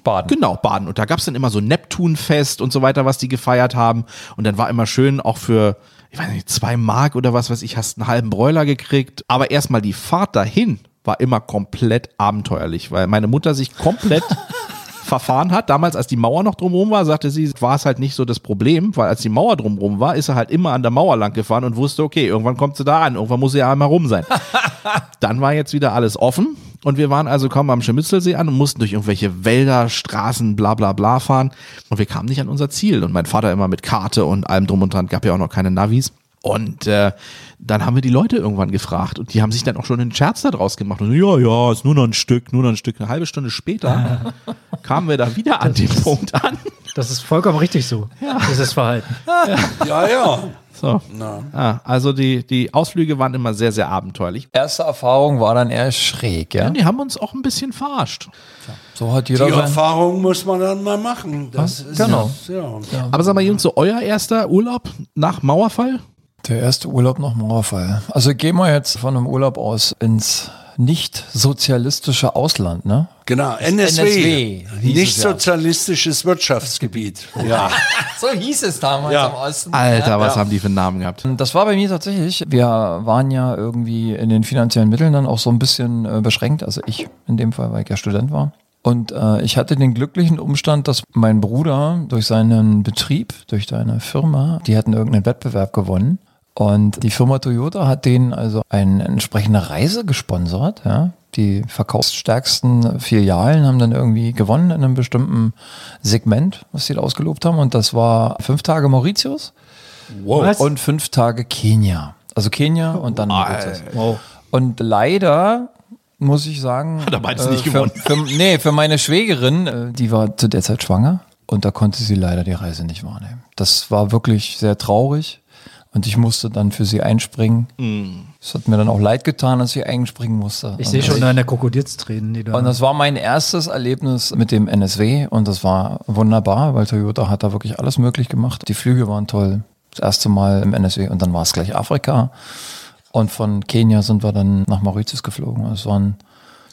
Baden. Genau, Baden. Und da gab's dann immer so Neptunfest und so weiter, was die gefeiert haben. Und dann war immer schön auch für, ich weiß nicht, zwei Mark oder was weiß ich, hast einen halben Bräuler gekriegt. Aber erstmal die Fahrt dahin war immer komplett abenteuerlich, weil meine Mutter sich komplett verfahren hat. Damals, als die Mauer noch drumherum war, sagte sie, war es halt nicht so das Problem, weil als die Mauer drumherum war, ist er halt immer an der Mauer lang gefahren und wusste, okay, irgendwann kommt sie da an, irgendwann muss sie ja einmal rum sein. Dann war jetzt wieder alles offen und wir waren also kaum am Schemitzelsee an und mussten durch irgendwelche Wälder, Straßen, bla bla bla fahren und wir kamen nicht an unser Ziel und mein Vater immer mit Karte und allem drum und dran, gab ja auch noch keine Navis. Und äh, dann haben wir die Leute irgendwann gefragt und die haben sich dann auch schon einen Scherz daraus gemacht. Und so, ja, ja, ist nur noch ein Stück, nur noch ein Stück. Eine halbe Stunde später kamen wir da wieder an den Punkt an. Das ist vollkommen richtig so, dieses Verhalten. Ja, ja. So. Ah, also die, die Ausflüge waren immer sehr, sehr abenteuerlich. Erste Erfahrung war dann eher schräg, ja? Und die haben uns auch ein bisschen verarscht. So hat Die jeder sein. Erfahrung muss man dann mal machen. Das ist Genau. Ja. Aber sag mal, Jungs, so euer erster Urlaub nach Mauerfall? Der erste Urlaub nach Mauerfall. Also gehen wir jetzt von einem Urlaub aus ins nicht sozialistische Ausland, ne? Genau, NSW. NSW Nicht es ja. sozialistisches Wirtschaftsgebiet. Ja. So hieß es damals Ja. im Osten. Alter, was haben die für Namen gehabt? Das war bei mir tatsächlich. Wir waren ja irgendwie in den finanziellen Mitteln dann auch so ein bisschen äh, beschränkt. Also ich in dem Fall, weil ich ja Student war. Und äh, ich hatte den glücklichen Umstand, dass mein Bruder durch seinen Betrieb, durch seine Firma, die hatten irgendeinen Wettbewerb gewonnen. Und die Firma Toyota hat denen also eine entsprechende Reise gesponsert. Ja. Die verkaufsstärksten Filialen haben dann irgendwie gewonnen in einem bestimmten Segment, was sie da ausgelobt haben. Und das war fünf Tage Mauritius Was? und fünf Tage Kenia. Also Kenia und dann Mauritius. Wow. Und leider muss ich sagen, Hat er beides nicht für, gewonnen. Für, nee, für meine Schwägerin, äh, die war zu der Zeit schwanger und da konnte sie leider die Reise nicht wahrnehmen. Das war wirklich sehr traurig und ich musste dann für sie einspringen. Es hat mir dann auch leid getan, dass ich einspringen musste. Ich sehe das- schon deine Krokodilstränen, die da. und das war mein erstes Erlebnis mit dem NSW und das war wunderbar, weil Toyota hat da wirklich alles möglich gemacht. Die Flüge waren toll. Das erste Mal im NSW und dann war es gleich Afrika. Und von Kenia sind wir dann nach Mauritius geflogen. Es waren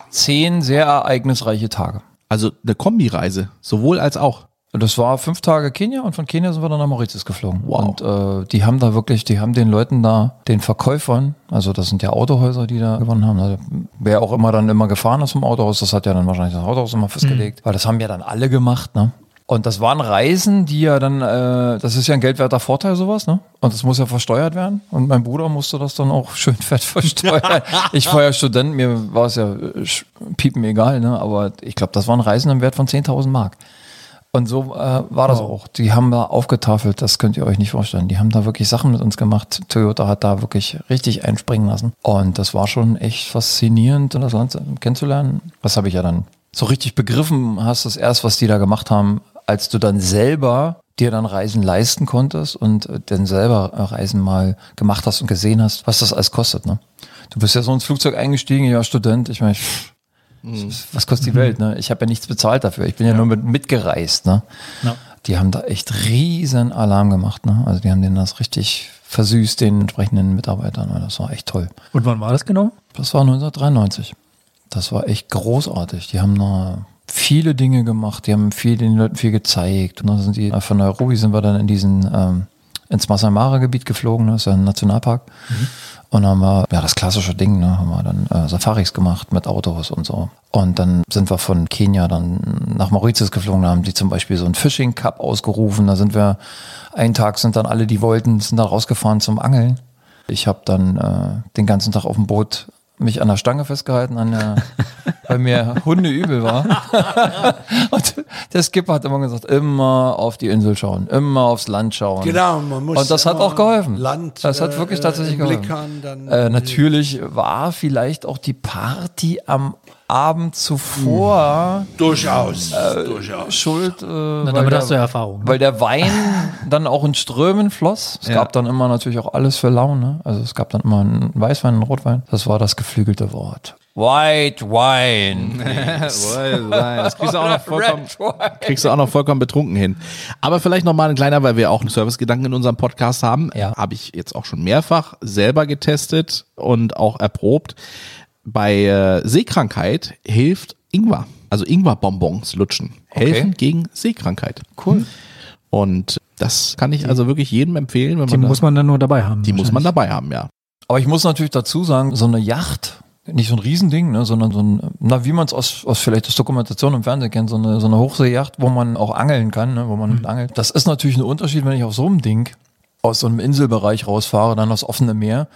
zehn sehr ereignisreiche Tage. Also eine Kombireise, sowohl als auch. Das war fünf Tage Kenia und von Kenia sind wir dann nach Mauritius geflogen. Wow. Und äh, die haben da wirklich, die haben den Leuten da, den Verkäufern, also das sind ja Autohäuser, die da gewonnen haben. Also, wer auch immer dann immer gefahren ist vom Autohaus, das hat ja dann wahrscheinlich das Autohaus immer festgelegt, weil das haben ja dann alle gemacht, ne? Und das waren Reisen, die ja dann, äh, das ist ja ein geldwerter Vorteil, sowas, ne? Und das muss ja versteuert werden. Und mein Bruder musste das dann auch schön fett versteuern. ich war ja Student, mir war es ja äh, piepen egal, ne? Aber ich glaube, das waren Reisen im Wert von 10.000 Mark. Und so äh, war das auch. Die haben da aufgetafelt, das könnt ihr euch nicht vorstellen. Die haben da wirklich Sachen mit uns gemacht. Toyota hat da wirklich richtig einspringen lassen. Und das war schon echt faszinierend, das Land kennenzulernen. Das habe ich ja dann so richtig begriffen, hast das erst, was die da gemacht haben, als du dann selber dir dann Reisen leisten konntest und äh, dann selber äh, Reisen mal gemacht hast und gesehen hast, was das alles kostet. Ne? Du bist ja so ins Flugzeug eingestiegen, ja Student, ich meine, pff, was kostet die Welt? Ne? Ich habe ja nichts bezahlt dafür. Ich bin ja, nur mit, mitgereist. Ne? Ja. Die haben da echt riesen Alarm gemacht. Ne? Also die haben denen das richtig versüßt, den entsprechenden Mitarbeitern. Das war echt toll. Und wann war das genau? Das war 1993. Das war echt großartig. Die haben da viele Dinge gemacht. Die haben viel, den Leuten viel gezeigt. Und dann sind die, von Nairobi sind wir dann in diesen, ähm, ins Masai Mara Gebiet geflogen. Das ist ja ein Nationalpark. Und haben wir, ja, das klassische Ding, ne, haben wir dann äh, Safaris gemacht mit Autos und so. Und dann sind wir von Kenia dann nach Mauritius geflogen, da haben die zum Beispiel so einen Fishing Cup ausgerufen. Da sind wir, einen Tag sind dann alle, die wollten, sind da rausgefahren zum Angeln. Ich habe dann äh, den ganzen Tag auf dem Boot mich an der Stange festgehalten, an der, weil mir Hunde übel war. Und der Skipper hat immer gesagt, immer auf die Insel schauen, immer aufs Land schauen. Genau, man muss Und das hat auch geholfen. Land, das hat äh, wirklich tatsächlich im Blick geholfen. dann- äh, natürlich war vielleicht auch die Party am Abend zuvor Durchaus, Äh, durchaus. schuld. Äh, weil damit der- hast du ja Erfahrung. Ne? weil der Wein dann auch in Strömen floss. Es Ja. gab dann immer natürlich auch alles für Laune. Also es gab dann immer einen Weißwein, einen Rotwein. Das war das geflügelte Wort. White Wine. Das kriegst du auch noch vollkommen, kriegst du auch noch vollkommen betrunken hin. Aber vielleicht noch mal ein kleiner, weil wir auch einen Servicegedanken in unserem Podcast haben. Ja. Habe ich jetzt auch schon mehrfach selber getestet und auch erprobt. Bei äh, Seekrankheit hilft Ingwer. also Ingwer-Bonbons lutschen, helfen gegen Seekrankheit. Cool. Und das kann ich also wirklich jedem empfehlen, wenn Die man muss man dann nur dabei haben. die muss man dabei haben, ja. Aber ich muss natürlich dazu sagen, so eine Yacht, nicht so ein Riesending, ne, sondern so ein, na, wie man es aus, aus vielleicht aus Dokumentation im Fernsehen kennt, so eine, so eine Hochseejacht, wo man auch angeln kann, ne, wo man mit angelt. Das ist natürlich ein Unterschied, wenn ich auf so einem Ding aus so einem Inselbereich rausfahre, dann aufs offene Meer,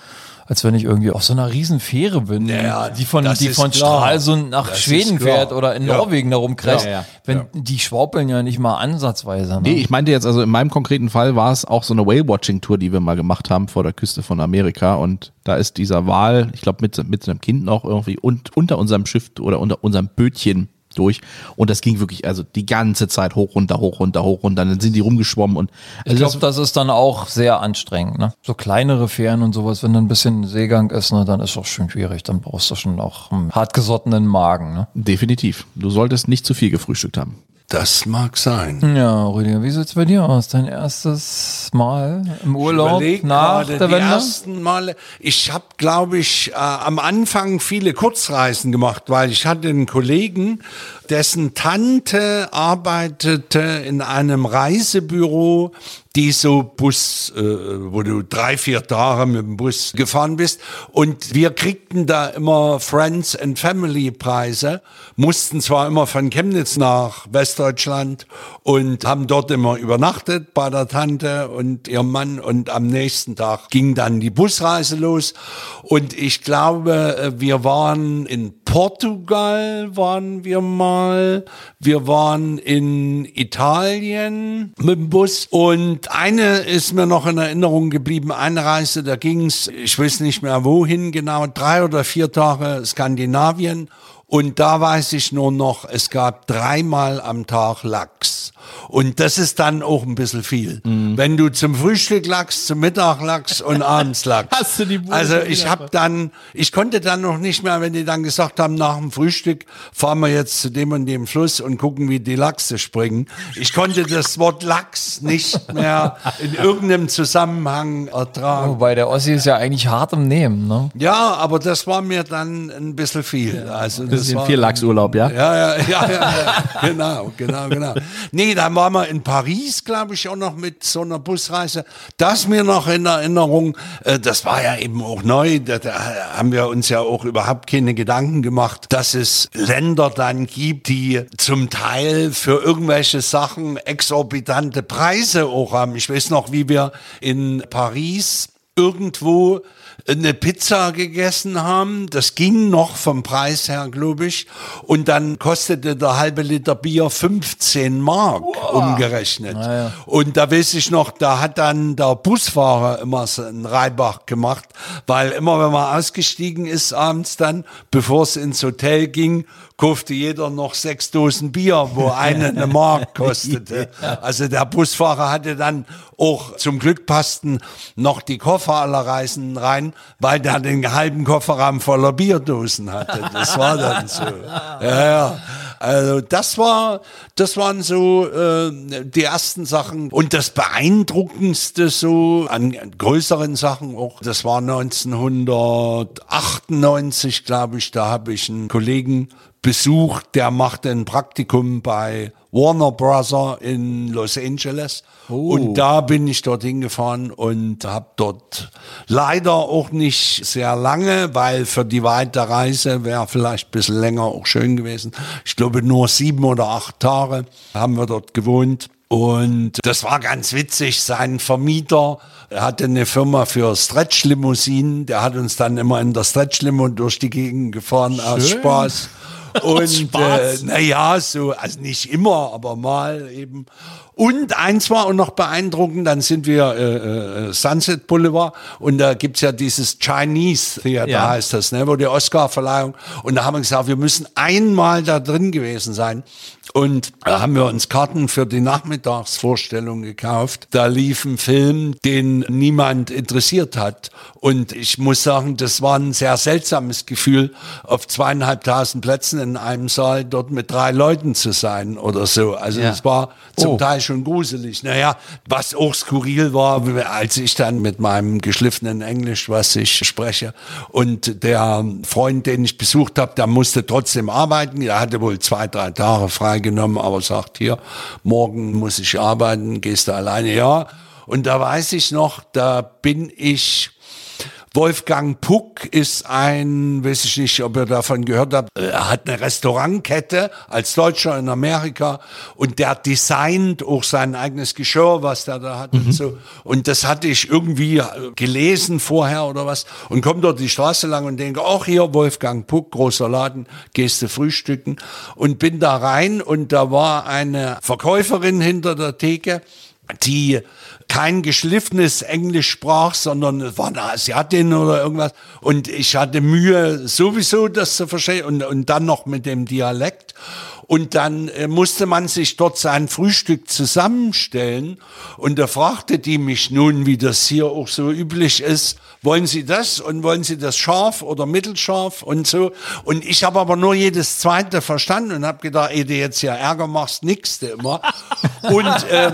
als wenn ich irgendwie auf so einer riesen Fähre bin, Ja, die von, die von klar. Stralsund nach Das Schweden fährt oder in Ja. Norwegen da rumkreist. Ja, ja, wenn, Die schwaupeln ja nicht mal ansatzweise. Ne? Nee, ich meinte jetzt, also in meinem konkreten Fall war es auch so eine Whale-Watching-Tour, die wir mal gemacht haben vor der Küste von Amerika. Und da ist dieser Wal, ich glaube, mit, mit einem Kind noch irgendwie und, unter unserem Schiff oder unter unserem Bötchen durch. Und das ging wirklich, also die ganze Zeit hoch, runter, hoch, runter, hoch, runter. Dann sind die rumgeschwommen und Ich also glaube, das ist dann auch sehr anstrengend. Ne? So kleinere Fähren und sowas, wenn dann ein bisschen Seegang ist, ne, dann ist das schon schwierig. Dann brauchst du schon auch einen hartgesottenen Magen. Ne? definitiv. Du solltest nicht zu viel gefrühstückt haben. Das mag sein. Ja, Rüdiger, wie sieht's bei dir aus? Dein erstes Mal im Urlaub nach der die Wende? ersten Male. Ich habe, glaube ich, äh, am Anfang viele Kurzreisen gemacht, weil ich hatte einen Kollegen, dessen Tante arbeitete in einem Reisebüro, die so Bus, äh, wo du drei, vier Tage mit dem Bus gefahren bist. Und wir kriegten da immer Friends and Family Preise, mussten zwar immer von Chemnitz nach Westdeutschland und haben dort immer übernachtet bei der Tante und ihrem Mann und am nächsten Tag ging dann die Busreise los. Und ich glaube, äh, wir waren in Portugal, waren wir mal, wir waren in Italien mit dem Bus und eine ist mir noch in Erinnerung geblieben, eine Reise, da ging's, ich weiß nicht mehr wohin genau, drei oder vier Tage Skandinavien und da weiß ich nur noch, es gab dreimal am Tag Lachs. Und das ist dann auch ein bisschen viel. Mhm. Wenn du zum Frühstück Lachs, zum Mittag Lachs und abends Lachs. Hast du die Bude Also ich habe dann, ich konnte dann noch nicht mehr, wenn die dann gesagt haben, nach dem Frühstück fahren wir jetzt zu dem und dem Fluss und gucken, wie die Lachse springen. Ich konnte das Wort Lachs nicht mehr in irgendeinem Zusammenhang ertragen. Wobei der Ossi ist ja eigentlich hart im Nehmen. Ne? Ja, aber das war mir dann ein bisschen viel. Also das Bisschen war viel Lachsurlaub, ja? ja, ja, ja, ja, ja. genau, genau, genau. Nee, dann waren wir in Paris, glaube ich, auch noch mit so einer Busreise. Das mir noch in Erinnerung, äh, das war ja eben auch neu, da, da haben wir uns ja auch überhaupt keine Gedanken gemacht, dass es Länder dann gibt, die zum Teil für irgendwelche Sachen exorbitante Preise auch haben. Ich weiß noch, wie wir in Paris irgendwo eine Pizza gegessen haben. Das ging noch vom Preis her, glaube ich. Und dann kostete der halbe Liter Bier 15 Mark umgerechnet. Und da weiß ich noch, da hat dann der Busfahrer immer so einen Reibach gemacht, weil immer wenn man ausgestiegen ist abends dann, bevor es ins Hotel ging, kaufte jeder noch sechs Dosen Bier, wo eine eine Mark kostete. Also der Busfahrer hatte dann auch zum Glück passten noch die Koffer aller Reisenden rein, weil der den halben Kofferraum voller Bierdosen hatte. Das war dann so. Ja, ja. Also das war, das waren so äh, die ersten Sachen und das beeindruckendste so an, an größeren Sachen auch. Das war 1998, glaube ich. Da habe ich einen Kollegen besucht, der machte ein Praktikum bei Warner Brother in Los Angeles. Und da bin ich dorthin gefahren und habe dort leider auch nicht sehr lange, weil für die weite Reise wäre vielleicht ein bisschen länger auch schön gewesen. Ich glaube nur sieben oder acht Tage haben wir dort gewohnt. Und das war ganz witzig. Sein Vermieter hatte eine Firma für Stretch-Limousinen. Der hat uns dann immer in der Stretch-Limo durch die Gegend gefahren aus Spaß. Und äh, naja, so, also nicht immer, aber mal eben. Und eins war auch noch beeindruckend, dann sind wir äh, äh, Sunset Boulevard und da gibt's ja dieses Chinese Theater, Ja. heißt das, ne, wo die Oscar-Verleihung. Und da haben wir gesagt, wir müssen einmal da drin gewesen sein. Und da haben wir uns Karten für die Nachmittagsvorstellung gekauft. Da lief ein Film, den niemand interessiert hat. Und ich muss sagen, das war ein sehr seltsames Gefühl, auf zweieinhalbtausend Plätzen in einem Saal dort mit drei Leuten zu sein oder so. Also Ja. es war zum Oh. Teil schon gruselig. Naja, was auch skurril war, als ich dann mit meinem geschliffenen Englisch, was ich spreche, und der Freund, den ich besucht habe, der musste trotzdem arbeiten. Er hatte wohl zwei, drei Tage freigenommen, aber sagt hier, morgen muss ich arbeiten, gehst du alleine? Ja. Und da weiß ich noch, da bin ich Wolfgang Puck ist ein, weiß ich nicht, ob ihr davon gehört habt, er hat eine Restaurantkette als Deutscher in Amerika und der designt auch sein eigenes Geschirr, was der da hat mhm. und so. Und das hatte ich irgendwie gelesen vorher oder was und komme dort die Straße lang und denke, auch hier Wolfgang Puck, großer Laden, gehst du frühstücken und bin da rein und da war eine Verkäuferin hinter der Theke, die kein geschliffenes Englisch sprach, sondern es war eine Asiatin oder irgendwas. Und ich hatte Mühe, sowieso das zu verstehen und, und dann noch mit dem Dialekt. Und dann äh, musste man sich dort sein Frühstück zusammenstellen. Und da fragte die mich nun, wie das hier auch so üblich ist, wollen Sie das und wollen Sie das scharf oder mittelscharf und so. Und ich habe aber nur jedes zweite verstanden und habe gedacht, ey, du jetzt ja Ärger machst, nix du immer. und äh,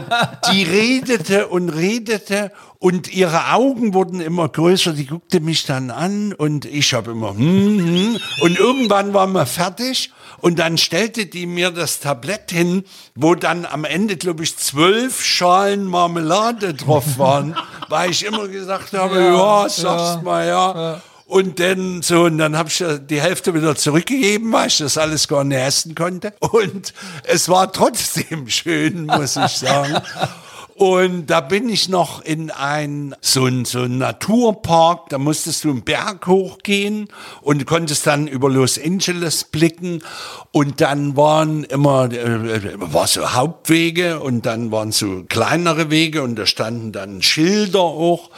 die redete und redete und ihre Augen wurden immer größer. Die guckte mich dann an und ich habe immer hm, hm. und irgendwann waren wir fertig und dann stellte die mir das Tablett hin, wo dann am Ende, glaube ich, zwölf Schalen Marmelade drauf waren, weil ich immer gesagt habe, ja, ja sag's ja, mal, ja. ja. Und dann so, und dann habe ich die Hälfte wieder zurückgegeben, weil ich das alles gar nicht essen konnte. Und es war trotzdem schön, muss ich sagen. Und da bin ich noch in ein so ein, so ein Naturpark, da musstest du einen Berg hochgehen und konntest dann über Los Angeles blicken. Und dann waren immer, äh, war so Hauptwege und dann waren so kleinere Wege und da standen dann Schilder auch.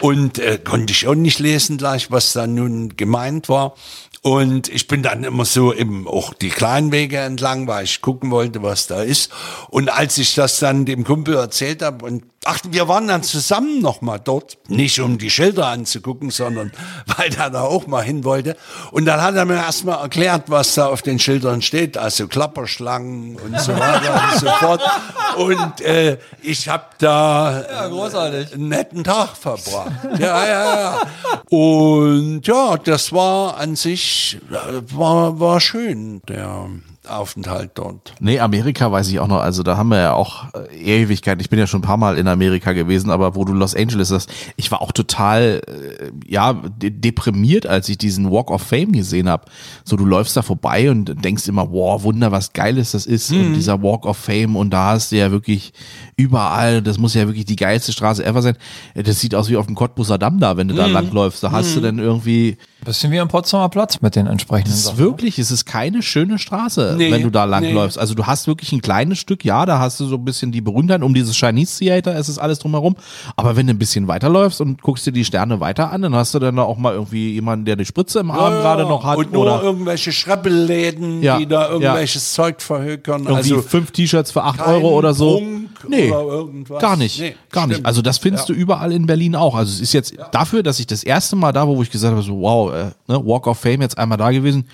Und äh, konnte ich auch nicht lesen gleich, was da nun gemeint war. Und ich bin dann immer so eben auch die kleinen Wege entlang, weil ich gucken wollte, was da ist. Und als ich das dann dem Kumpel erzählt habe und Ach, wir waren dann zusammen noch mal dort, nicht um die Schilder anzugucken, sondern weil er da auch mal hin wollte. Und dann hat er mir erstmal erklärt, was da auf den Schildern steht, also Klapperschlangen und so weiter und so fort. Und äh, ich habe da ja, großartig. einen netten Tag verbracht. Ja, ja, ja. Und ja, das war an sich, äh, war, war schön. Der Aufenthalt dort. Nee, Amerika weiß ich auch noch. Also da haben wir ja auch äh, Ewigkeit. Ich bin ja schon ein paar Mal in Amerika gewesen, aber wo du Los Angeles hast, ich war auch total, äh, ja, de deprimiert, als ich diesen Walk of Fame gesehen habe. So, du läufst da vorbei und denkst immer, wow, Wunder, was Geiles das ist. Mhm. Und dieser Walk of Fame und da hast du ja wirklich überall, das muss ja wirklich die geilste Straße ever sein. Das sieht aus wie auf dem Cottbusser Damm da, wenn du mhm. da langläufst. Da hast mhm. du dann irgendwie Bisschen wie am Potsdamer Platz mit den entsprechenden Es ist Sachen. wirklich, es ist keine schöne Straße, nee, wenn du da langläufst. Nee. Also du hast wirklich ein kleines Stück, ja, da hast du so ein bisschen die Berühmtheit um dieses Chinese Theater, es ist alles drumherum. Aber wenn du ein bisschen weiterläufst und guckst dir die Sterne weiter an, dann hast du dann da auch mal irgendwie jemanden, der die Spritze im Arm ja, gerade noch hat. Und oder irgendwelche Schreppelläden, ja, die da irgendwelches ja. Zeug verhökern. Irgendwie also fünf T-Shirts für acht Euro oder so. Prunk nee, oder gar nicht. Nee, gar stimmt. nicht. Also das findest du überall in Berlin auch. Also es ist jetzt dafür, dass ich das erste Mal da, wo ich gesagt habe, so wow, äh, ne, Walk of Fame jetzt einmal da gewesen.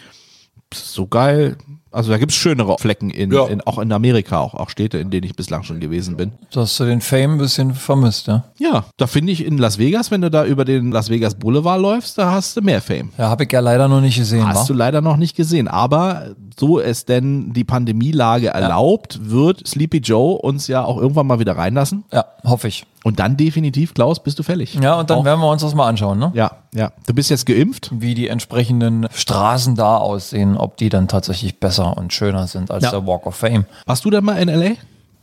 So geil, also da gibt es schönere Flecken in, ja. in, auch in Amerika, auch, auch Städte, in denen ich bislang schon gewesen bin. Da hast du den Fame ein bisschen vermisst, ja? Ja, da finde ich in Las Vegas, wenn du da über den Las Vegas Boulevard läufst, da hast du mehr Fame. Ja, habe ich ja leider noch nicht gesehen. Hast wa? du leider noch nicht gesehen. Aber so es denn die Pandemielage erlaubt, ja. wird Sleepy Joe uns ja auch irgendwann mal wieder reinlassen. Ja, hoffe ich. Und dann definitiv, Klaus, bist du fällig. Ja, und dann auch. werden wir uns das mal anschauen, ne? Ja, ja. Du bist jetzt geimpft. Wie die entsprechenden Straßen da aussehen, ob die dann tatsächlich besser und schöner sind als ja. der Walk of Fame. Warst du da mal in L.A.?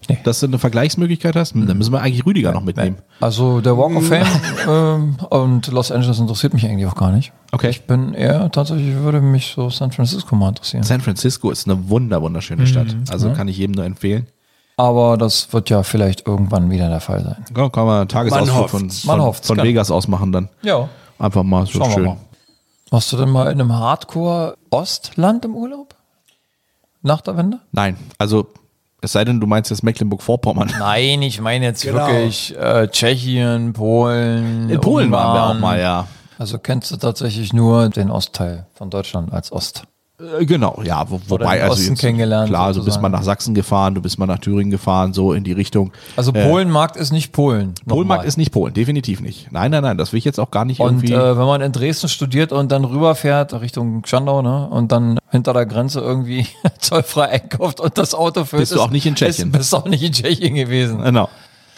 Nee. Dass du eine Vergleichsmöglichkeit hast? Dann müssen wir eigentlich Rüdiger noch mitnehmen. Also der Walk of Fame ähm, und Los Angeles interessiert mich eigentlich auch gar nicht. Okay. Ich bin eher, tatsächlich würde mich so San Francisco mal interessieren. San Francisco ist eine wunder, wunderschöne Stadt. Mhm. Also ja. kann ich jedem nur empfehlen. Aber das wird ja vielleicht irgendwann wieder der Fall sein. Ja, kann man Tagesausflug von, von, von Vegas aus machen dann. Ja. Einfach mal so Schauen schön. Warst du denn mal in einem Hardcore-Ostland im Urlaub? Nach der Wende? Nein, also es sei denn, du meinst jetzt Mecklenburg-Vorpommern. Nein, ich meine jetzt genau. wirklich äh, Tschechien, Polen. In Polen Ungarn. waren wir auch mal, ja. Also kennst du tatsächlich nur den Ostteil von Deutschland als Ost. Äh, genau, ja, wo, wobei, also jetzt, kennengelernt klar, du bist sozusagen. mal nach Sachsen gefahren, du bist mal nach Thüringen gefahren, so in die Richtung. Also Polenmarkt ist nicht Polen. Nochmal. ist nicht Polen, definitiv nicht. Nein, nein, nein, das will ich jetzt auch gar nicht Und irgendwie. äh, wenn man in Dresden studiert und dann rüberfährt Richtung Schandau, ne, und dann hinter der Grenze irgendwie zollfrei einkauft und das Auto füllt, Bist du auch nicht in Tschechien. Ist, bist du auch nicht in Tschechien gewesen. genau.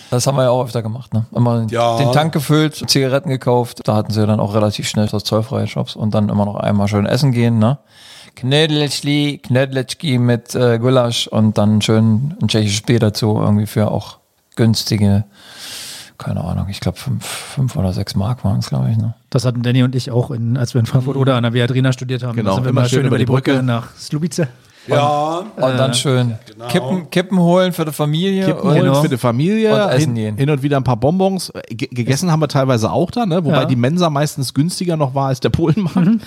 Das haben wir ja auch öfter gemacht, ne? Immer Ja. den Tank gefüllt, Zigaretten gekauft. Da hatten sie dann auch relativ schnell das zollfreie Shops und dann immer noch einmal schön essen gehen, ne? Knödelschli, Knödelschki mit äh, Gulasch und dann schön ein tschechisches Bier dazu, irgendwie für auch günstige, keine Ahnung, ich glaube fünf, fünf oder sechs Mark waren es, glaube ich, ne? Das hatten Danny und ich auch, in, als wir in Frankfurt oder an der Viadrina studiert haben. Genau, Da sind wir immer mal schön über die Brücke, nach Slubice. Ja, Und dann schön Kippen, Kippen holen für die Familie. Kippen und, holen Genau. für die Familie, Und essen hin, gehen. hin und wieder ein paar Bonbons. Äh, ge- Gegessen haben wir teilweise auch da, ne? wobei Ja. die Mensa meistens günstiger noch war als der Polenmarkt.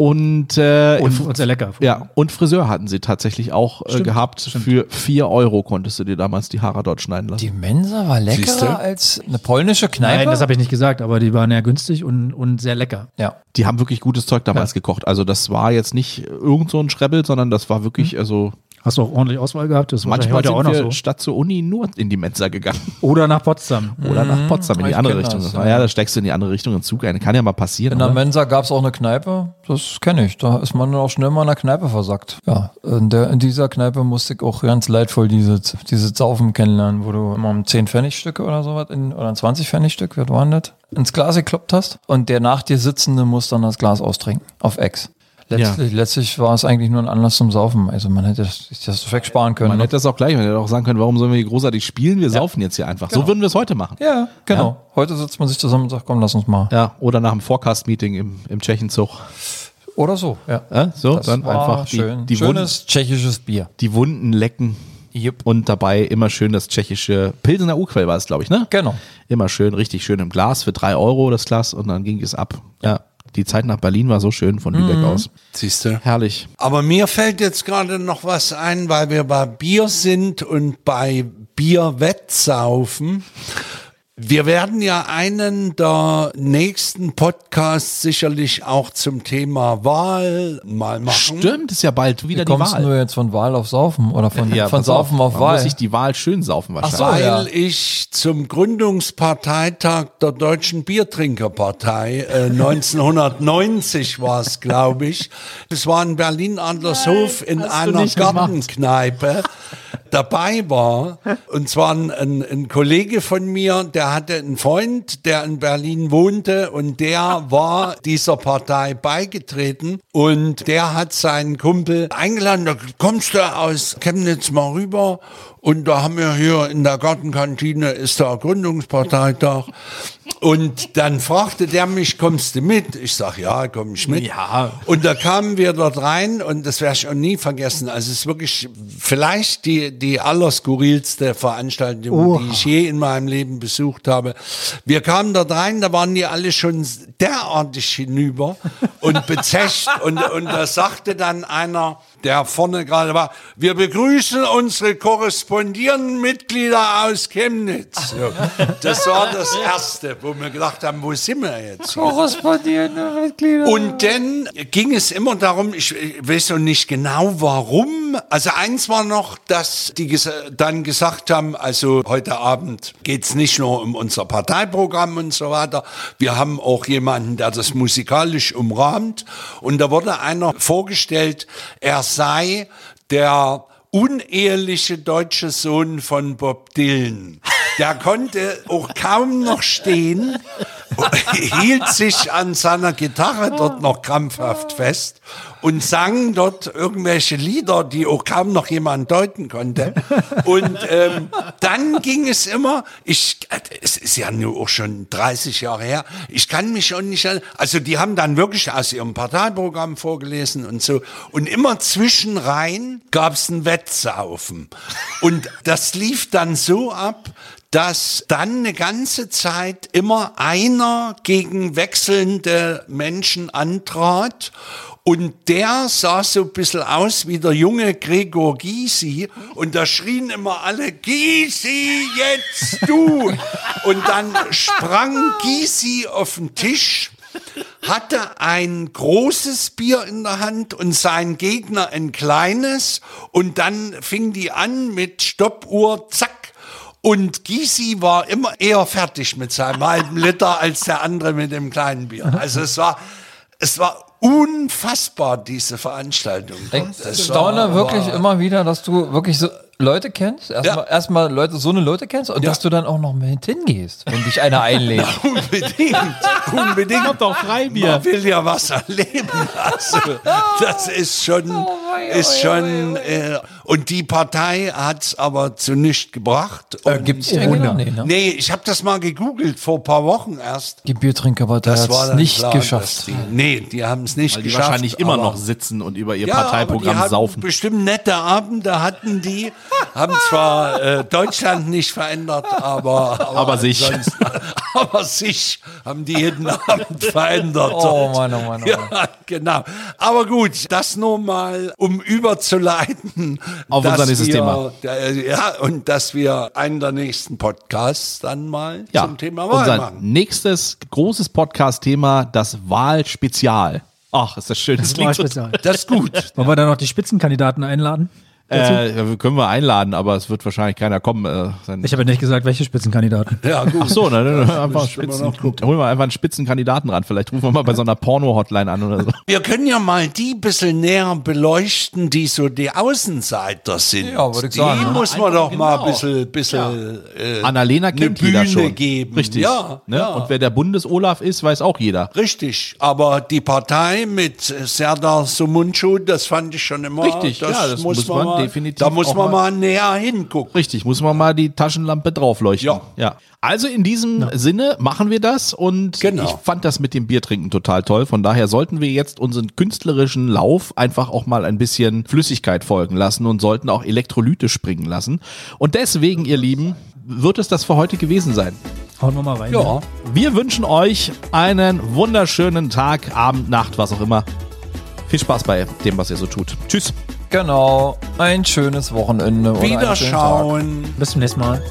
Und, äh, Und, und sehr lecker. ja, und Friseur hatten sie tatsächlich auch äh, gehabt. Für 4 Euro konntest du dir damals die Haare dort schneiden lassen. Die Mensa war Siehste? leckerer als eine polnische Kneipe. Nein, das habe ich nicht gesagt, aber die waren ja günstig und, und sehr lecker. ja. Die haben wirklich gutes Zeug damals gekocht. Also das war jetzt nicht irgend so ein Schrebbel, sondern das war wirklich, also Hast du auch ordentlich Auswahl gehabt? Das ist manchmal heute sind auch noch wir so. statt zur Uni nur in die Mensa gegangen. Oder nach Potsdam. Oder nach Potsdam in die ich andere kenn Richtung. das, Das, ja. ja, da steckst du in die andere Richtung in Zug ein. Kann ja mal passieren. In der oder? Mensa gab es auch eine Kneipe. Das kenne ich. Da ist man dann auch schnell mal in der Kneipe versackt. Ja, in, der, in dieser Kneipe musste ich auch ganz leidvoll diese, diese Saufen kennenlernen, wo du immer um 10 Pfennigstücke oder sowas in, oder ein 20 Pfennigstück, was denn das? Ins Glas gekloppt hast und der nach dir Sitzende muss dann das Glas austrinken. Auf Ex. Letztlich, letztlich war es eigentlich nur ein Anlass zum Saufen. Also man hätte sich das wegsparen können. Man ne? hätte das auch gleich, man hätte auch sagen können, warum sollen wir hier großartig spielen? Wir saufen jetzt hier einfach. So würden wir es heute machen. ja, genau. Heute sitzt man sich zusammen und sagt, komm, lass uns mal. Ja, oder nach dem Forecast-Meeting im, im Tschechenzug. Oder so, ja. Ja, so, Das dann einfach die, schön. die, Wunden, Schönes tschechisches Bier. die Wunden lecken Yep. und dabei immer schön das tschechische Pilsener Urquell war es, glaube ich, ne? Genau. Immer schön, richtig schön im Glas für drei Euro das Glas und dann ging es ab. Ja, die Zeit nach Berlin war so schön von Lübeck aus. siehst du. Herrlich. Aber mir fällt jetzt gerade noch was ein, weil wir bei Bier sind und bei Bierwettsaufen. Wir werden ja einen der nächsten Podcasts sicherlich auch zum Thema Wahl mal machen. Stimmt, ist ja bald wieder Wie die kommst Wahl. du jetzt von Wahl auf Saufen oder von, Ja, von Saufen auf, man Wahl? muss sich die Wahl schön saufen wahrscheinlich. so, Weil ja. ich zum Gründungsparteitag der Deutschen Biertrinkerpartei, äh, 1990 war es, glaube ich. Es war in Berlin-Adlershof in hast du einer. Gartenkneipe dabei war. Und zwar ein, ein, ein Kollege von mir, der hatte einen Freund, der in Berlin wohnte und der war dieser Partei beigetreten. Und der hat seinen Kumpel eingeladen, da kommst du aus Chemnitz mal rüber. Und da haben wir hier in der Gartenkantine ist der Gründungsparteitag und dann fragte der mich, kommst du mit? Ich sag, ja, komm ich mit. Ja. Und da kamen wir dort rein und das werde ich auch nie vergessen. Also es ist wirklich vielleicht die, die allerskurrilste Veranstaltung, die ich je in meinem Leben besucht habe. Wir kamen dort rein, da waren die alle schon derartig hinüber und bezecht und, und da sagte dann einer, der vorne gerade war, wir begrüßen unsere korrespondierenden Mitglieder aus Chemnitz. So, das war das Erste, wo wir gedacht haben, wo sind wir jetzt? Korrespondierende Mitglieder. Und dann ging es immer darum, ich weiß noch nicht genau warum. Also eins war noch, dass die dann gesagt haben, also heute Abend geht's nicht nur um unser Parteiprogramm und so weiter. Wir haben auch jemanden, der das musikalisch umrahmt. Und da wurde einer vorgestellt, er sei der uneheliche deutsche Sohn von Bob Dylan. Der konnte auch kaum noch stehen, hielt sich an seiner Gitarre dort noch krampfhaft fest und sang dort irgendwelche Lieder, die auch kaum noch jemand deuten konnte. Und ähm, dann ging es immer, ich, es ist ja nur auch schon 30 Jahre her, ich kann mich schon nicht, also die haben dann wirklich aus ihrem Parteiprogramm vorgelesen und so. Und immer zwischenrein gab es ein Wettsaufen. Und das lief dann so ab, dass dann eine ganze Zeit immer einer gegen wechselnde Menschen antrat und der sah so ein bisschen aus wie der junge Gregor Gysi und da schrien immer alle, Gysi, jetzt du! Und dann sprang Gysi auf den Tisch, hatte ein großes Bier in der Hand und sein Gegner ein kleines und dann fing die an mit Stoppuhr, zack. Und Gysi war immer eher fertig mit seinem halben Liter als der andere mit dem kleinen Bier. Also es war, es war unfassbar, diese Veranstaltung. Ich staune wirklich immer wieder, dass du wirklich so Leute kennst. Erstmal Ja. erstmal Leute, so eine Leute kennst und Ja. dass du dann auch noch mit hingehst, wenn dich einer einlädt. Unbedingt, unbedingt. Habt auch Freibier. Man will ja was erleben. Also, das ist schon, wei, ist wei, schon, äh, und die Partei hat's aber zu nichts gebracht. Äh, gibt's die eigentlich noch? Nee, ne? Nee, ich habe das mal gegoogelt vor ein paar Wochen erst. Die Biertrinkerpartei Das hat war es nicht klar, geschafft. Die, nee, die haben es nicht Weil die geschafft. wahrscheinlich immer aber- noch sitzen und über ihr ja, aber Parteiprogramm die hatten saufen. Bestimmt nette Abende hatten die, haben zwar äh, Deutschland nicht verändert, aber, aber, Aber sich. ansonsten- aber sich haben die jeden Abend verändert. Oh Mann, oh Mann, oh Mann. Ja, genau. Aber gut, das nur mal, um überzuleiten. Auf unser nächstes wir, Thema. äh, Ja, und dass wir einen der nächsten Podcasts dann mal Ja, zum Thema Wahl unser machen. nächstes großes Podcast-Thema, das Wahlspezial. Ach, ist das schön. Das klingt so, Wahlspezial. Das ist gut. Wollen wir da noch die Spitzenkandidaten einladen? Äh, können wir einladen, aber es wird wahrscheinlich keiner kommen. Äh, sein- Ich habe ja nicht gesagt, welche Spitzenkandidaten. Ja, gut. Ach so, dann, dann einfach Müssen wir Spitzen, holen wir einfach einen Spitzenkandidaten ran. Vielleicht rufen wir mal bei so einer Porno-Hotline an oder so. Wir können ja mal die bisschen näher beleuchten, die so die Außenseiter sind. Ja, würde ich die sagen. muss man Einfach doch mal genau. ein bisschen, bisschen äh, Annalena eine kennt jeder Bühne schon. geben. Richtig. Ja, ne? ja. Und wer der Bundes-Olaf ist, weiß auch jeder. Richtig, aber die Partei mit Serdar Sumuncu, das fand ich schon immer. Richtig, ja, das muss man mal, definitiv Da muss man mal- mal näher hingucken. Richtig, muss man mal die Taschenlampe draufleuchten. Ja. ja. Also in diesem Sinne machen wir das und Genau. ich fand das mit dem Biertrinken total toll. Von daher sollten wir jetzt unseren künstlerischen Lauf einfach auch mal ein bisschen Flüssigkeit folgen lassen und sollten auch Elektrolyte springen lassen. Und deswegen, ihr Lieben, wird es das für heute gewesen sein. Hauen wir mal rein. Ja, Wir wünschen euch einen wunderschönen Tag, Abend, Nacht, was auch immer. Viel Spaß bei dem, was ihr so tut. Tschüss. Genau. Ein schönes Wochenende. oder einen schönen Tag. Wiederschauen. Bis zum nächsten Mal.